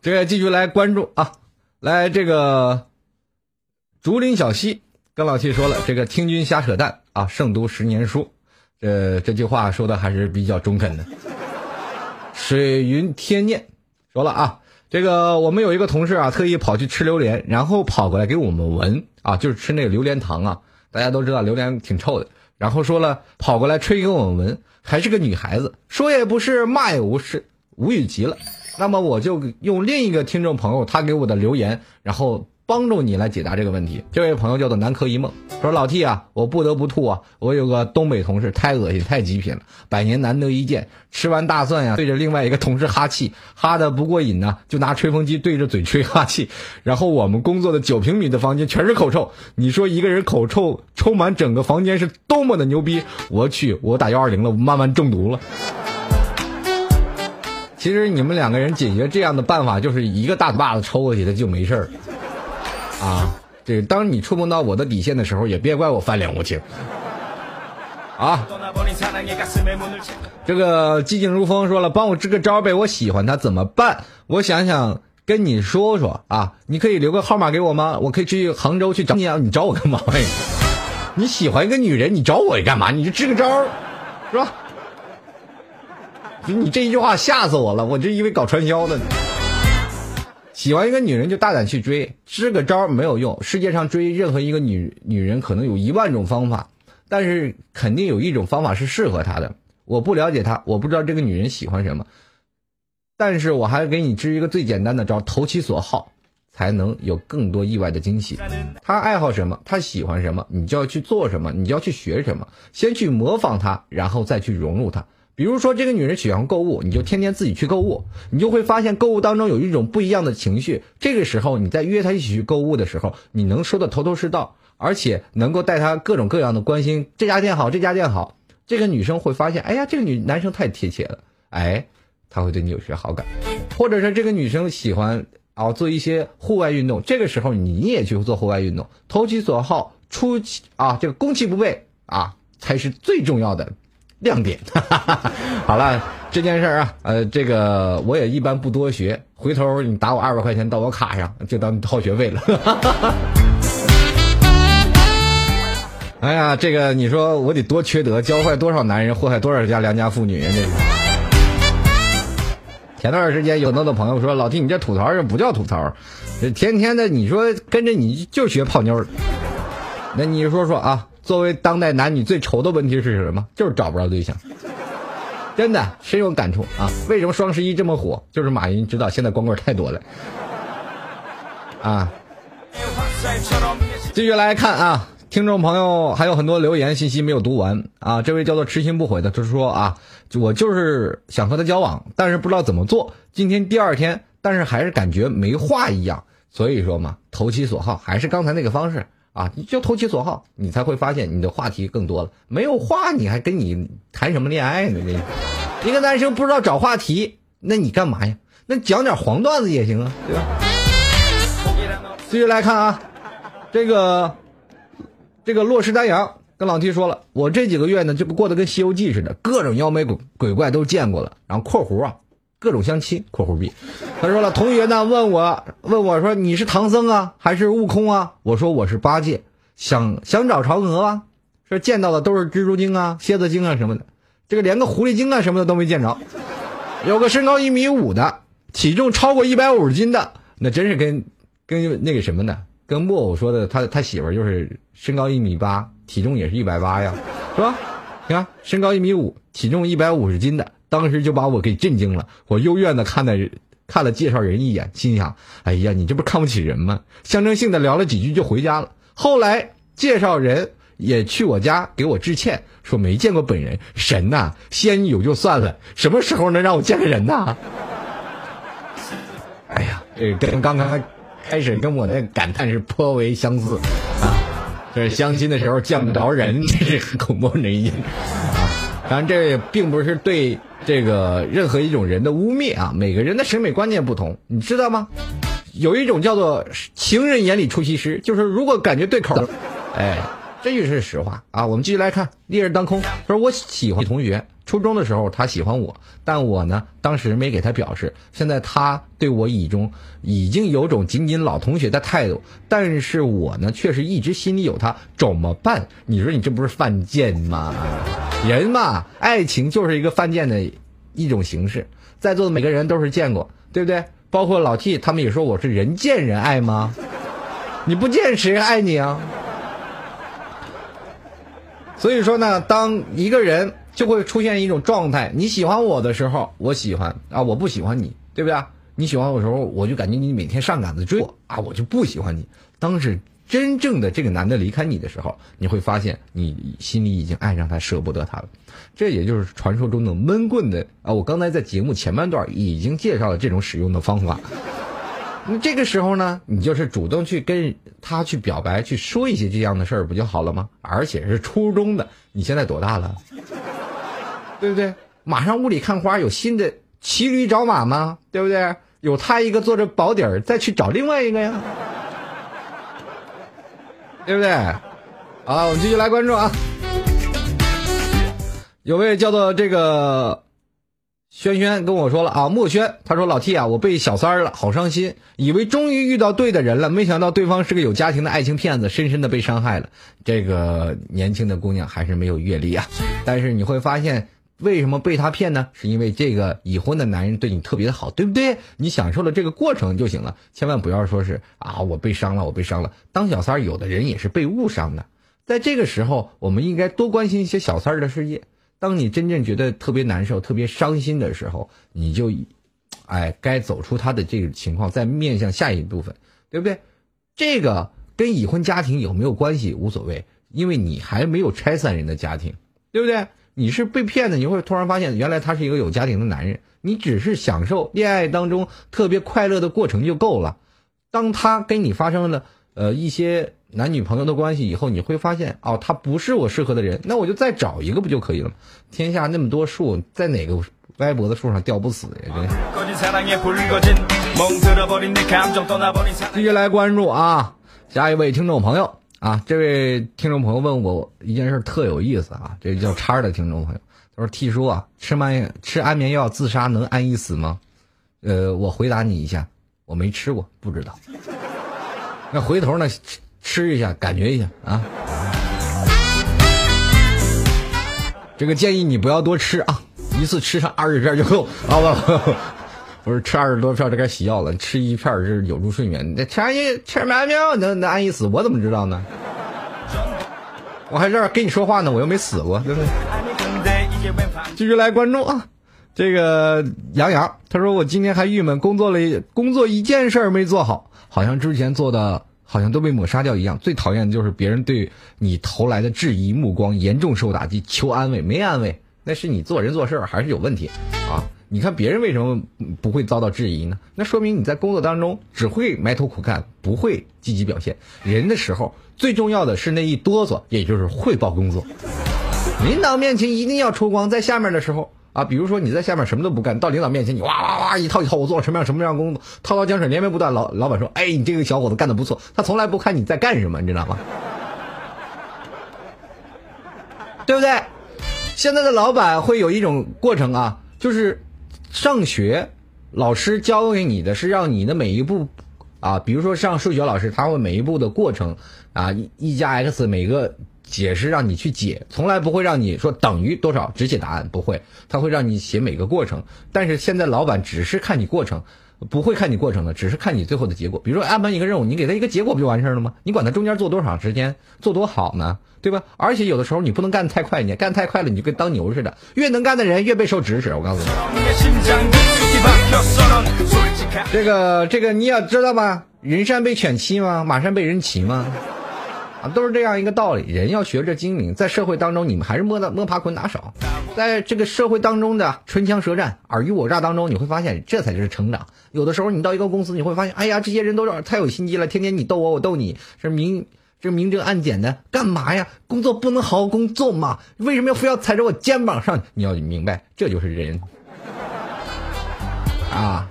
Speaker 1: 这个继续来关注啊，来这个竹林小溪跟老七说了，这个听君瞎扯淡啊，胜读十年书。这这句话说的还是比较中肯的。水云天念说了啊，这个我们有一个同事啊，特意跑去吃榴莲，然后跑过来给我们闻啊，就是吃那个榴莲糖啊。大家都知道榴莲挺臭的，然后说了跑过来吹给我们闻，还是个女孩子，说也不是，骂也无是，无语极了。那么我就用另一个听众朋友他给我的留言，然后帮助你来解答这个问题。这位朋友叫做南柯一梦，说老 T 啊，我不得不吐啊，我有个东北同事太恶心太极品了，百年难得一见。吃完大蒜呀，对着另外一个同事哈气，哈的不过瘾呢，就拿吹风机对着嘴吹哈气。然后我们工作的九平米的房间全是口臭，你说一个人口臭充满整个房间是多么的牛逼？我去，我打幺二零了，我慢慢中毒了。其实你们两个人解决这样的办法，就是一个大嘴巴子抽过去，他就没事儿。啊，这当你触碰到我的底线的时候，也别怪我翻脸无情。啊，这个寂静如风说了，帮我支个招呗，我喜欢他怎么办？我想想跟你说说啊，你可以留个号码给我吗？我可以去杭州去找你啊，你找我干嘛呀？你喜欢一个女人，你找我干嘛？你就支个招，是吧？你这一句话吓死我了，我这以为搞传销的呢。喜欢一个女人就大胆去追，支个招没有用。世界上追任何一个女女人可能有一万种方法，但是肯定有一种方法是适合他的。我不了解他，我不知道这个女人喜欢什么，但是我还给你支一个最简单的招，投其所好，才能有更多意外的惊喜。他爱好什么，他喜欢什么，你就要去做什么，你就要去学什么，先去模仿他，然后再去融入他。比如说，这个女人喜欢购物，你就天天自己去购物，你就会发现购物当中有一种不一样的情绪。这个时候，你在约她一起去购物的时候，你能说的头头是道，而且能够带她各种各样的关心，这家店好，这家店好。这个女生会发现，哎呀，这个女男生太贴切了，哎，他会对你有些好感，或者是这个女生喜欢啊做一些户外运动，这个时候你也去做户外运动，投其所好，出其啊这个攻其不备啊才是最重要的亮点。好了，这件事儿啊，呃，这个我也一般不多学，回头你打我二百块钱到我卡上，就当掏学费了。哎呀，这个你说我得多缺德，教坏多少男人，祸害多少家良家妇女啊！这是。前段时间有很多的朋友说：“老弟，你这吐槽这不叫吐槽，这天天的你说跟着你就学泡妞那你说说啊，作为当代男女最愁的问题是什么？就是找不着对象。真的深有感触啊！为什么双十一这么火？就是马云知道现在光棍太多了。啊，继续来看啊。听众朋友还有很多留言信息没有读完啊！这位叫做痴心不悔的，他说啊，我就是想和他交往，但是不知道怎么做。今天第二天，但是还是感觉没话一样。所以说嘛，投其所好，还是刚才那个方式啊，你就投其所好，你才会发现你的话题更多了。没有话，你还跟你谈什么恋爱呢？这一个男生不知道找话题，那你干嘛呀？那讲点黄段子也行啊，对吧？继续来看啊，这个。这个洛氏丹阳跟老 T 说了，我这几个月呢，这不过得跟《西游记》似的，各种妖魔鬼鬼怪都见过了。然后（括弧啊）各种相亲（括弧 B）。他说了，同学呢问我问我说你是唐僧啊还是悟空啊？我说我是八戒，想想找嫦娥啊。说见到的都是蜘蛛精啊、蝎子精啊什么的，这个连个狐狸精啊什么的都没见着。有个身高一米五的，体重超过一百五十斤的，那真是跟跟那个什么呢？跟木偶说的，他他媳妇就是身高一米八，体重也是一百八呀，是吧？你看身高一米五，体重一百五十斤的，当时就把我给震惊了。我幽怨的看了看了介绍人一眼，心想：哎呀，你这不看不起人吗？象征性的聊了几句就回家了。后来介绍人也去我家给我致歉，说没见过本人，神呐，仙有就算了，什么时候能让我见个人呐？哎呀，这跟刚刚。开始跟我的感叹是颇为相似，啊，这相亲的时候见不着人，这是恐怖人一啊。当然，这并不是对这个任何一种人的污蔑啊。每个人的审美观念不同，你知道吗？有一种叫做情人眼里出西施，就是如果感觉对口，哎。这就是实话啊！我们继续来看，烈日当空。他说：“我喜欢同学，初中的时候他喜欢我，但我呢当时没给他表示。现在他对我已中已经有种仅仅老同学的态度，但是我呢却是一直心里有他，怎么办？你说你这不是犯贱吗？人嘛，爱情就是一个犯贱的一种形式。在座的每个人都是见过，对不对？包括老 T，他们也说我是人见人爱吗？你不见谁爱你啊？”所以说呢，当一个人就会出现一种状态，你喜欢我的时候，我喜欢啊，我不喜欢你，对不对？你喜欢我的时候，我就感觉你每天上赶子追我啊，我就不喜欢你。当时真正的这个男的离开你的时候，你会发现你心里已经爱上他，舍不得他了。这也就是传说中的闷棍的啊。我刚才在节目前半段已经介绍了这种使用的方法。那这个时候呢，你就是主动去跟他去表白，去说一些这样的事儿，不就好了吗？而且是初中的，你现在多大了？对不对？马上雾里看花，有新的骑驴找马吗？对不对？有他一个做着保底儿，再去找另外一个呀，对不对？好，我们继续来关注啊。有位叫做这个。轩轩跟我说了啊，墨轩，他说老 T 啊，我被小三了，好伤心，以为终于遇到对的人了，没想到对方是个有家庭的爱情骗子，深深的被伤害了。这个年轻的姑娘还是没有阅历啊，但是你会发现，为什么被他骗呢？是因为这个已婚的男人对你特别的好，对不对？你享受了这个过程就行了，千万不要说是啊，我被伤了，我被伤了。当小三儿，有的人也是被误伤的。在这个时候，我们应该多关心一些小三儿的世界。当你真正觉得特别难受、特别伤心的时候，你就，哎，该走出他的这个情况，再面向下一部分，对不对？这个跟已婚家庭有没有关系无所谓，因为你还没有拆散人的家庭，对不对？你是被骗的，你会突然发现原来他是一个有家庭的男人。你只是享受恋爱当中特别快乐的过程就够了。当他跟你发生了呃一些男女朋友的关系以后，你会发现哦，他不是我适合的人，那我就再找一个不就可以了吗？天下那么多树，在哪个歪脖子树上吊不死呀？真接下来关注啊，下一位听众朋友。啊，这位听众朋友问我一件事特有意思啊，这个叫叉的听众朋友，他说：“T 叔啊，吃安吃安眠药自杀能安逸死吗？”呃，我回答你一下，我没吃过，不知道。那回头呢，吃吃一下，感觉一下啊。这个建议你不要多吃啊，一次吃上二十片就够啊不不是吃二十多片儿就该洗药了吃一片儿是有助睡眠。你这吃安逸吃安眠药能能安逸死我怎么知道呢？我还在这儿跟你说话呢我又没死过继续来关注啊。这个杨洋他说我今天还郁闷工作了工作一件事儿没做好好像之前做的好像都被抹杀掉一样。最讨厌的就是别人对你投来的质疑目光严重受打击求安慰没安慰那是你做人做事还是有问题啊。你看别人为什么不会遭到质疑呢？那说明你在工作当中只会埋头苦干，不会积极表现。人的时候最重要的是那一哆嗦，也就是汇报工作。领导面前一定要出光，在下面的时候啊，比如说你在下面什么都不干，到领导面前你哇哇哇一套一套，我做了什么样什么样工作，滔滔江水连绵不断。老老板说，哎，你这个小伙子干的不错，他从来不看你在干什么，你知道吗？对不对？现在的老板会有一种过程啊，就是上学，老师教给你的是让你的每一步啊，比如说上数学老师，他会每一步的过程啊，一加 x 每个解释让你去解，从来不会让你说等于多少只写答案，不会，他会让你写每个过程。但是现在老板只是看你过程，不会看你过程的，只是看你最后的结果。比如说安排一个任务，你给他一个结果不就完事儿了吗？你管他中间做多长时间，做多好呢？对吧？而且有的时候你不能干太快，你干太快了你就跟当牛似的，越能干的人越被受指使。我告诉你，这个这个你要知道吗？人善被犬欺吗？马善被人骑吗？都是这样一个道理。人要学着精明，在社会当中，你们还是摸的摸爬滚打少。在这个社会当中的唇枪舌战、尔虞我诈当中，你会发现这才是成长。有的时候你到一个公司，你会发现，哎呀，这些人都是太有心机了，天天你逗我，我逗你，是明这明争暗剪的，干嘛呀？工作不能好好工作吗？为什么要非要踩着我肩膀上？你要明白，这就是人啊。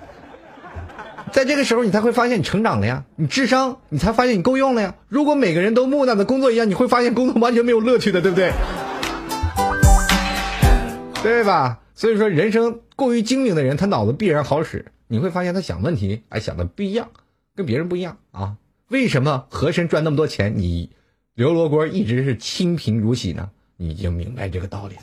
Speaker 1: 在这个时候，你才会发现你成长了呀，你智商，你才发现你够用了呀。如果每个人都木讷的工作一样，你会发现工作完全没有乐趣的，对不对？对吧？所以说，人生过于精明的人，他脑子必然好使。你会发现他想问题，哎，想的不一样，跟别人不一样啊。为什么和珅赚那么多钱，你刘罗锅一直是清贫如洗呢？你就明白这个道理了。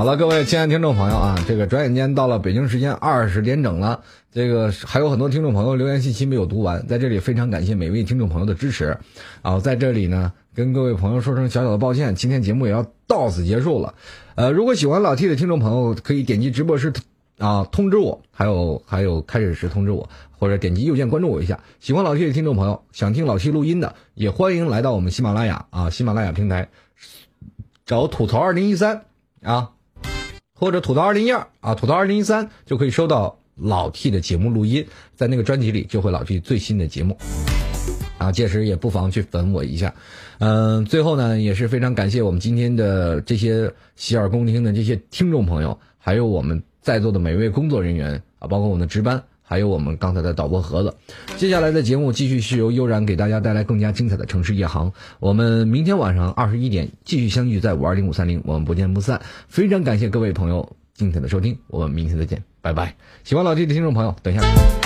Speaker 1: 好了，各位亲爱的听众朋友啊，这个转眼间到了北京时间二十点整了，这个还有很多听众朋友留言信息没有读完，在这里非常感谢每位听众朋友的支持，啊，在这里呢跟各位朋友说声小小的抱歉，今天节目也要到此结束了，呃，如果喜欢老 T 的听众朋友可以点击直播室啊通知我，还有还有开始时通知我，或者点击右键关注我一下。喜欢老 T 的听众朋友，想听老 T 录音的，也欢迎来到我们喜马拉雅啊喜马拉雅平台，找吐槽二零一三啊。或者土豆二零一二啊，土豆二零一三就可以收到老 T 的节目录音，在那个专辑里就会老 T 最新的节目，啊，届时也不妨去粉我一下。嗯，最后呢，也是非常感谢我们今天的这些洗耳恭听的这些听众朋友，还有我们在座的每位工作人员啊，包括我们的值班，还有我们刚才的导播盒子。接下来的节目继续是由悠然给大家带来更加精彩的城市夜航。我们明天晚上二十一点继续相聚在五二零五三零，我们不见不散。非常感谢各位朋友精彩的收听，我们明天再见，拜拜。喜欢老弟的听众朋友，等一下。